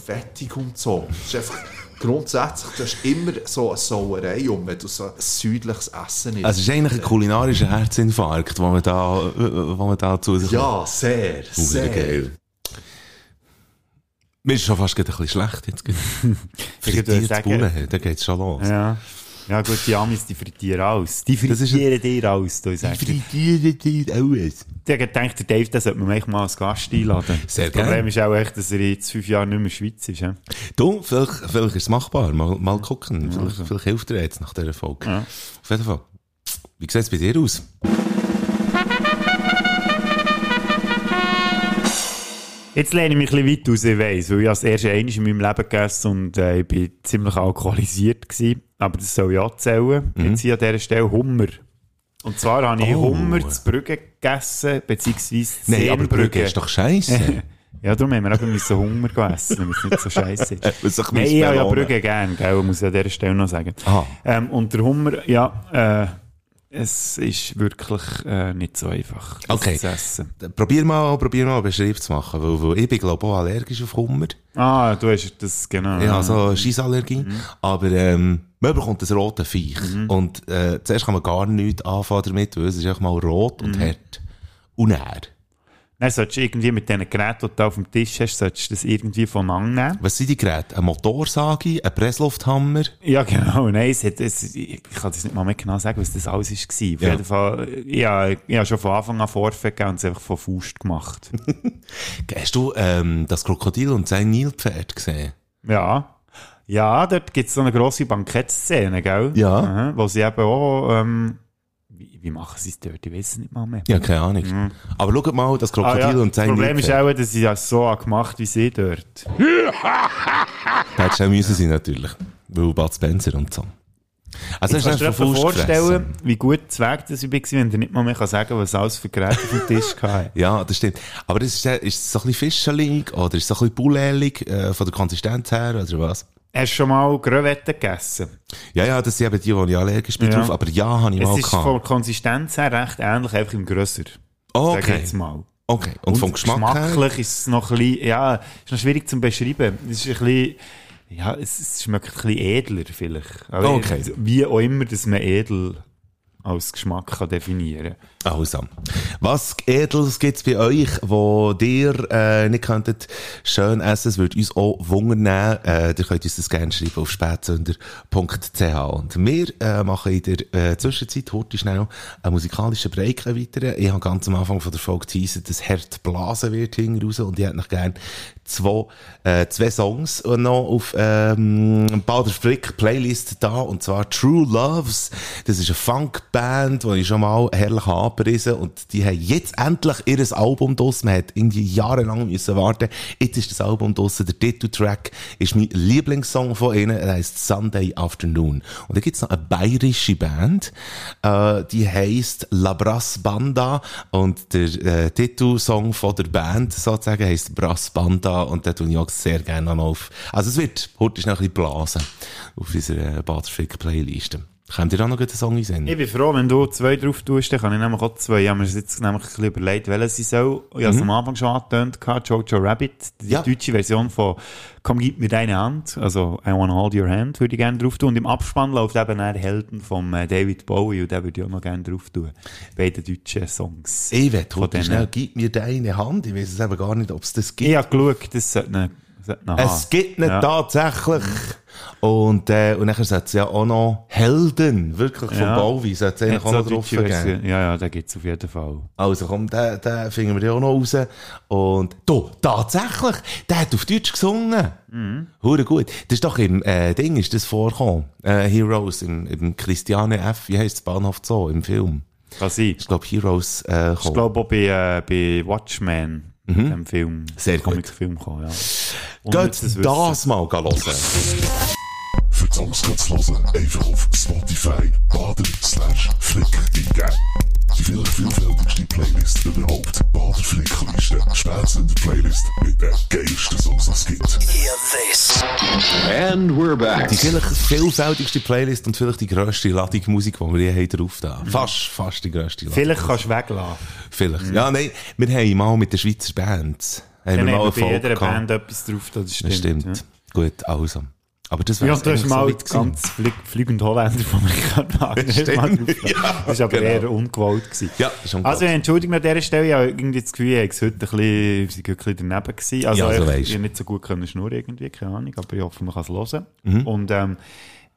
fettig und so. Es ist einfach, grundsätzlich, du hast immer so eine Sauerei um, wenn du so ein südliches Essen isst. Also es ist eigentlich ein kulinarischer Herzinfarkt, den man da, wo man da zu sich ja, sehr, sehr. geil. Mir ist schon fast ein bisschen schlecht jetzt. Frittiert Bullen, da geht's schon los. Ja. Ja gut, die Amis, die frittieren alles. Die frittieren dir alles, du sagst. Frittieren die alles. Ich gedacht, der Dave, den sollte man eigentlich mal als Gast einladen. Sehr das Problem ist auch echt, dass er jetzt fünf Jahre nicht mehr Schweiz ist. Ja? Du, vielleicht, vielleicht ist es machbar. Mal, mal gucken. Vielleicht, vielleicht hilft er jetzt nach dieser Folge. Ja. Auf jeden Fall. Wie sieht es bei dir aus? Jetzt lehne ich mich ein bisschen weit raus, ich weiss, weil ich das erste einmal in meinem Leben gegessen und äh, ich bin ziemlich alkoholisiert gewesen. Aber das soll auch zählen. Jetzt hier an dieser Stelle Hummer. Und zwar habe ich Mhm. Oh. Hummer zu Brügge gegessen, beziehungsweise Nein, aber. Brügge ist doch scheiße. Ja, darum haben wir eben müssen Hummer essen, damit es nicht so scheiße ist. Nein, ich habe ja. Brügge gern, gell, muss ich an dieser Stelle noch sagen. Aha. Ähm, und der Hummer, ja, äh, es ist wirklich äh, nicht so einfach, Okay. zu essen. Probier mal, probier mal eine Beschreibung zu machen, weil, weil ich bin, glaube auch allergisch auf Hummer. Ah, du hast das, genau. Habe so eine Scheissallergie. Aber, ähm, man bekommt das rote Viech. Und, äh, zuerst kann man gar nichts anfangen damit, weil es ist einfach mal rot und hart. Und er. Dann solltest du irgendwie mit diesen Geräten, die du auf dem Tisch hast, solltest du das irgendwie voneinander nehmen. Was sind die Geräte? Eine Motorsage, ein Presslufthammer? Ja, genau. Nein, es hat, es, ich kann das nicht mal mehr genau sagen, was das alles war. Auf Ja. jeden Fall, ja, ich habe schon von Anfang an gegeben und es einfach von Faust gemacht. Hast du ähm, das Krokodil und sein Nilpferd gesehen? ja. Ja, dort gibt es so eine grosse Bankettszene, gell? Ja. Aha, wo sie eben auch, ähm, wie, wie machen sie es dort? Ich weiß es nicht mal mehr. Ja, keine Ahnung. Aber schaut mal, das Ah, Krokodil ja. und Das sein Problem ist auch, dass sie das so gemacht wie sie dort. Da hätte schnell müssen sein, natürlich. Weil Bud Spencer und so. Also, kannst du dir vorstellen, gefressen. wie gut Zweig das ich war, wenn du nicht mal mehr sagen kann, was alles für Geräte auf dem Tisch hatte. Ja, das stimmt. Aber das ist, ist es so ein bisschen fischelig oder ist es so ein bisschen bulelig äh, von der Konsistenz her oder was? Hast du schon mal Gröwetten gegessen? Ja, ja, das sind eben die, die ich allergisch bin Ja. drauf. Aber ja, habe ich Es mal ist gehabt. von der Konsistenz her recht ähnlich, einfach im Grösser. Sag Okay. jetzt mal. Okay. Und, vom Geschmack her? Geschmacklich ist es noch ein bisschen, ja, ist noch schwierig zu beschreiben. Es ist ein bisschen, ja, es, es schmeckt ein bisschen edler vielleicht. Aber Okay. Wie auch immer, dass man edel als Geschmack kann definieren Also, was Edels gibt's bei euch, wo ihr äh, nicht könntet schön essen? Es würde uns auch wundern. Äh, ihr könnt uns das gerne schreiben auf spätsünder.ch. Und wir äh, machen in der äh, Zwischenzeit heute schnell einen musikalischen Break weiter. Ich habe ganz am Anfang von der Folge teasert, dass Herd blasen wird hinten raus und ich hätte noch gerne zwei, äh, zwei Songs noch auf ähm, Bader Frick Playlist da und zwar True Loves. Das ist eine Funkband, die ich schon mal herrlich abgerissen und die haben jetzt endlich ihr Album draus. Man hat irgendwie jahrelang müssen warten. Jetzt ist das Album draus. Der Titeltrack ist mein Lieblingssong von ihnen. Er heißt Sunday Afternoon. Und da gibt's noch eine bayerische Band, äh, die heißt La Brass Banda und der äh, Titelsong von der Band sozusagen heißt Brass Banda und da tue ich auch sehr gerne noch auf. Also es wird heute noch ein bisschen blasen auf unserer Baderfick Könnt ihr da noch einen Song einsenden? Ich bin froh, wenn du zwei drauf tust, dann kann ich nämlich auch zwei. Ich habe mir jetzt nämlich ein bisschen überlegt, welche sie soll. Ich habe es am Anfang schon angetönt, Jojo Rabbit, die Mhm. Ja. deutsche Version von Komm, gib mir deine Hand, also I Wanna Hold Your Hand, würde ich gerne drauf tun. Und im Abspann läuft eben auch Helden von äh, David Bowie und den würde ich auch noch gerne drauf tun. Beide deutschen Songs. Ich will Von denen. schnell, gib mir deine Hand. Ich weiß es eben gar nicht, ob es das gibt. Ich habe geschaut, das sollte eine, sollte Es gibt nicht Ja. tatsächlich. Und, äh, und nachher sollte es ja auch noch Helden, wirklich von Ja. Bowie, sollte es eigentlich auch noch drauf geben. Ja, ja, den gibt es auf jeden Fall. Also komm, den, den finden wir ja auch noch raus. Und, du, tatsächlich, der hat auf Deutsch gesungen. Mhm. Hure gut. Das ist doch im, äh, Ding ist das vorgekommen. Äh, Heroes, im, im Christiane F., wie heisst das Bahnhof Zoo, im Film. Kann sein. Ich glaube, Heroes, äh, Ich gekommen. glaube auch bei, äh, bei Watchmen. In dem Film. Mhm. Sehr gut. Comic-Film gekommen, ja. Und Geht das, Wissen. mal hören. Für die Songs zu hören, einfach auf Spotify bader slash flick eingeben. Die vielleicht vielfältigste Playlist überhaupt. Bader Flickliste. Spätzünder Playlist mit den geilsten Songs, die es gibt. And we're back. Die vielleicht vielfältigste Playlist und vielleicht die grösste Ladung Musik, die wir je haben drauf da. Fast, fast die grösste Ladung. Vielleicht kannst du weglassen. Vielleicht. Ja, nein, wir haben mal mit den Schweizer Bands. Haben Dann wir mal haben wir bei jeder. Band etwas drauf, das stimmt. Das stimmt. Ja. Gut, also. Aber das Ja, du hast eigentlich mal so ganz flieg, fliegende Holländer von Richard Wagner. Ja, das war aber genau. eher ungewollt. Gewesen. Ja, ungewollt. Also, entschuldigung an dieser Stelle, ich habe irgendwie das Gefühl, ich war heute ein bisschen, ein bisschen daneben gewesen. Also, Ja, so ich, ich habe nicht so gut können schnurren irgendwie, keine Ahnung, aber ich hoffe, man kann es hören. Mhm. Und, ähm,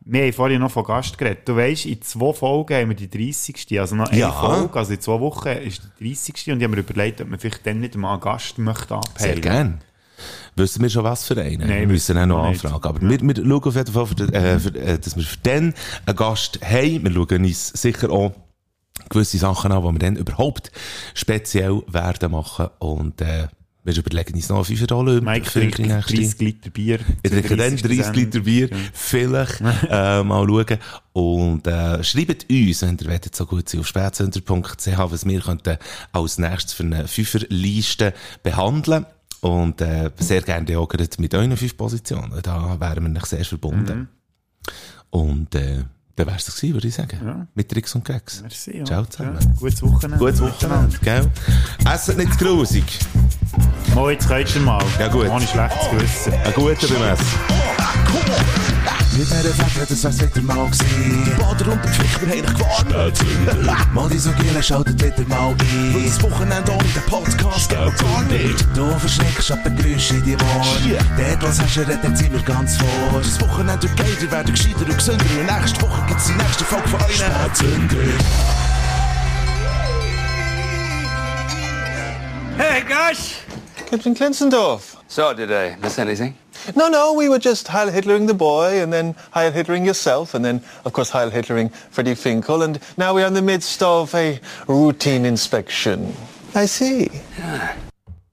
wir haben vorhin noch von Gast geredet. Du weißt, in zwei Folgen haben wir die 30. Also noch eine Ja. Folge, also in zwei Wochen ist die 30. Und ich habe mir überlegt, ob man vielleicht dann nicht mal einen Gast möchte abheilen. Sehr gern. Wissen wir schon was für einen? Nein, wir müssen auch noch anfragen. Aber wir, wir schauen auf jeden Fall, für, den- äh, für, äh, dass wir für den einen Gast haben. Wir schauen uns sicher auch gewisse Sachen an, die wir dann überhaupt speziell werden machen. Und äh, wir überlegen uns noch 5 Dollar Mike für trinkt die nächste. 30 Liter Bier. Ich trinke dann 30 Liter Bier, vielleicht äh, mal schauen. Und äh, schreibt uns, wenn ihr wollt, so gut sein, auf spätsender.ch, was wir könnten als nächstes für eine Fünferliste behandeln. Und äh, sehr gerne auch gerade mit euren fünf Positionen. Da wären wir nicht sehr verbunden. Und äh, dann wär's das gewesen, würde ich sagen. Ja. Mit Tricks und Gags. Merci, ja. Ciao zusammen. Ja, gutes Wochenende. Gutes Wochenende, gell? Esset nicht zu grusig. Mal, jetzt könntest du mal. Ja, gut. Ohne schlechtes Gewissen. Ein guter beim. Mit dieser Fette, das wär's wieder mal gewesen. Bader und der Pflicht, wir haben dich gewarnt. Mal die so Giele, schaltet wieder mal ein. Weil das Wochenende ohne den Podcast geht gar nicht. Du verschreckst ab den Geräuschen in die Ohren. Dort, was hast du, redet sind wir ganz vor. Das Wochenende wird geil, ihr werdet gescheiter und gesünder. Und nächste Woche gibt's die nächste Folge von euren Spätzünder. Hey, gosh! Captain Clinsendorf. So, did I miss anything? No, no, we were just Heil Hitlering the boy, and then Heil Hitlering yourself, and then, of course, Heil Hitlering Freddy Finkel, and now we're in the midst of a routine inspection. I see. Yeah.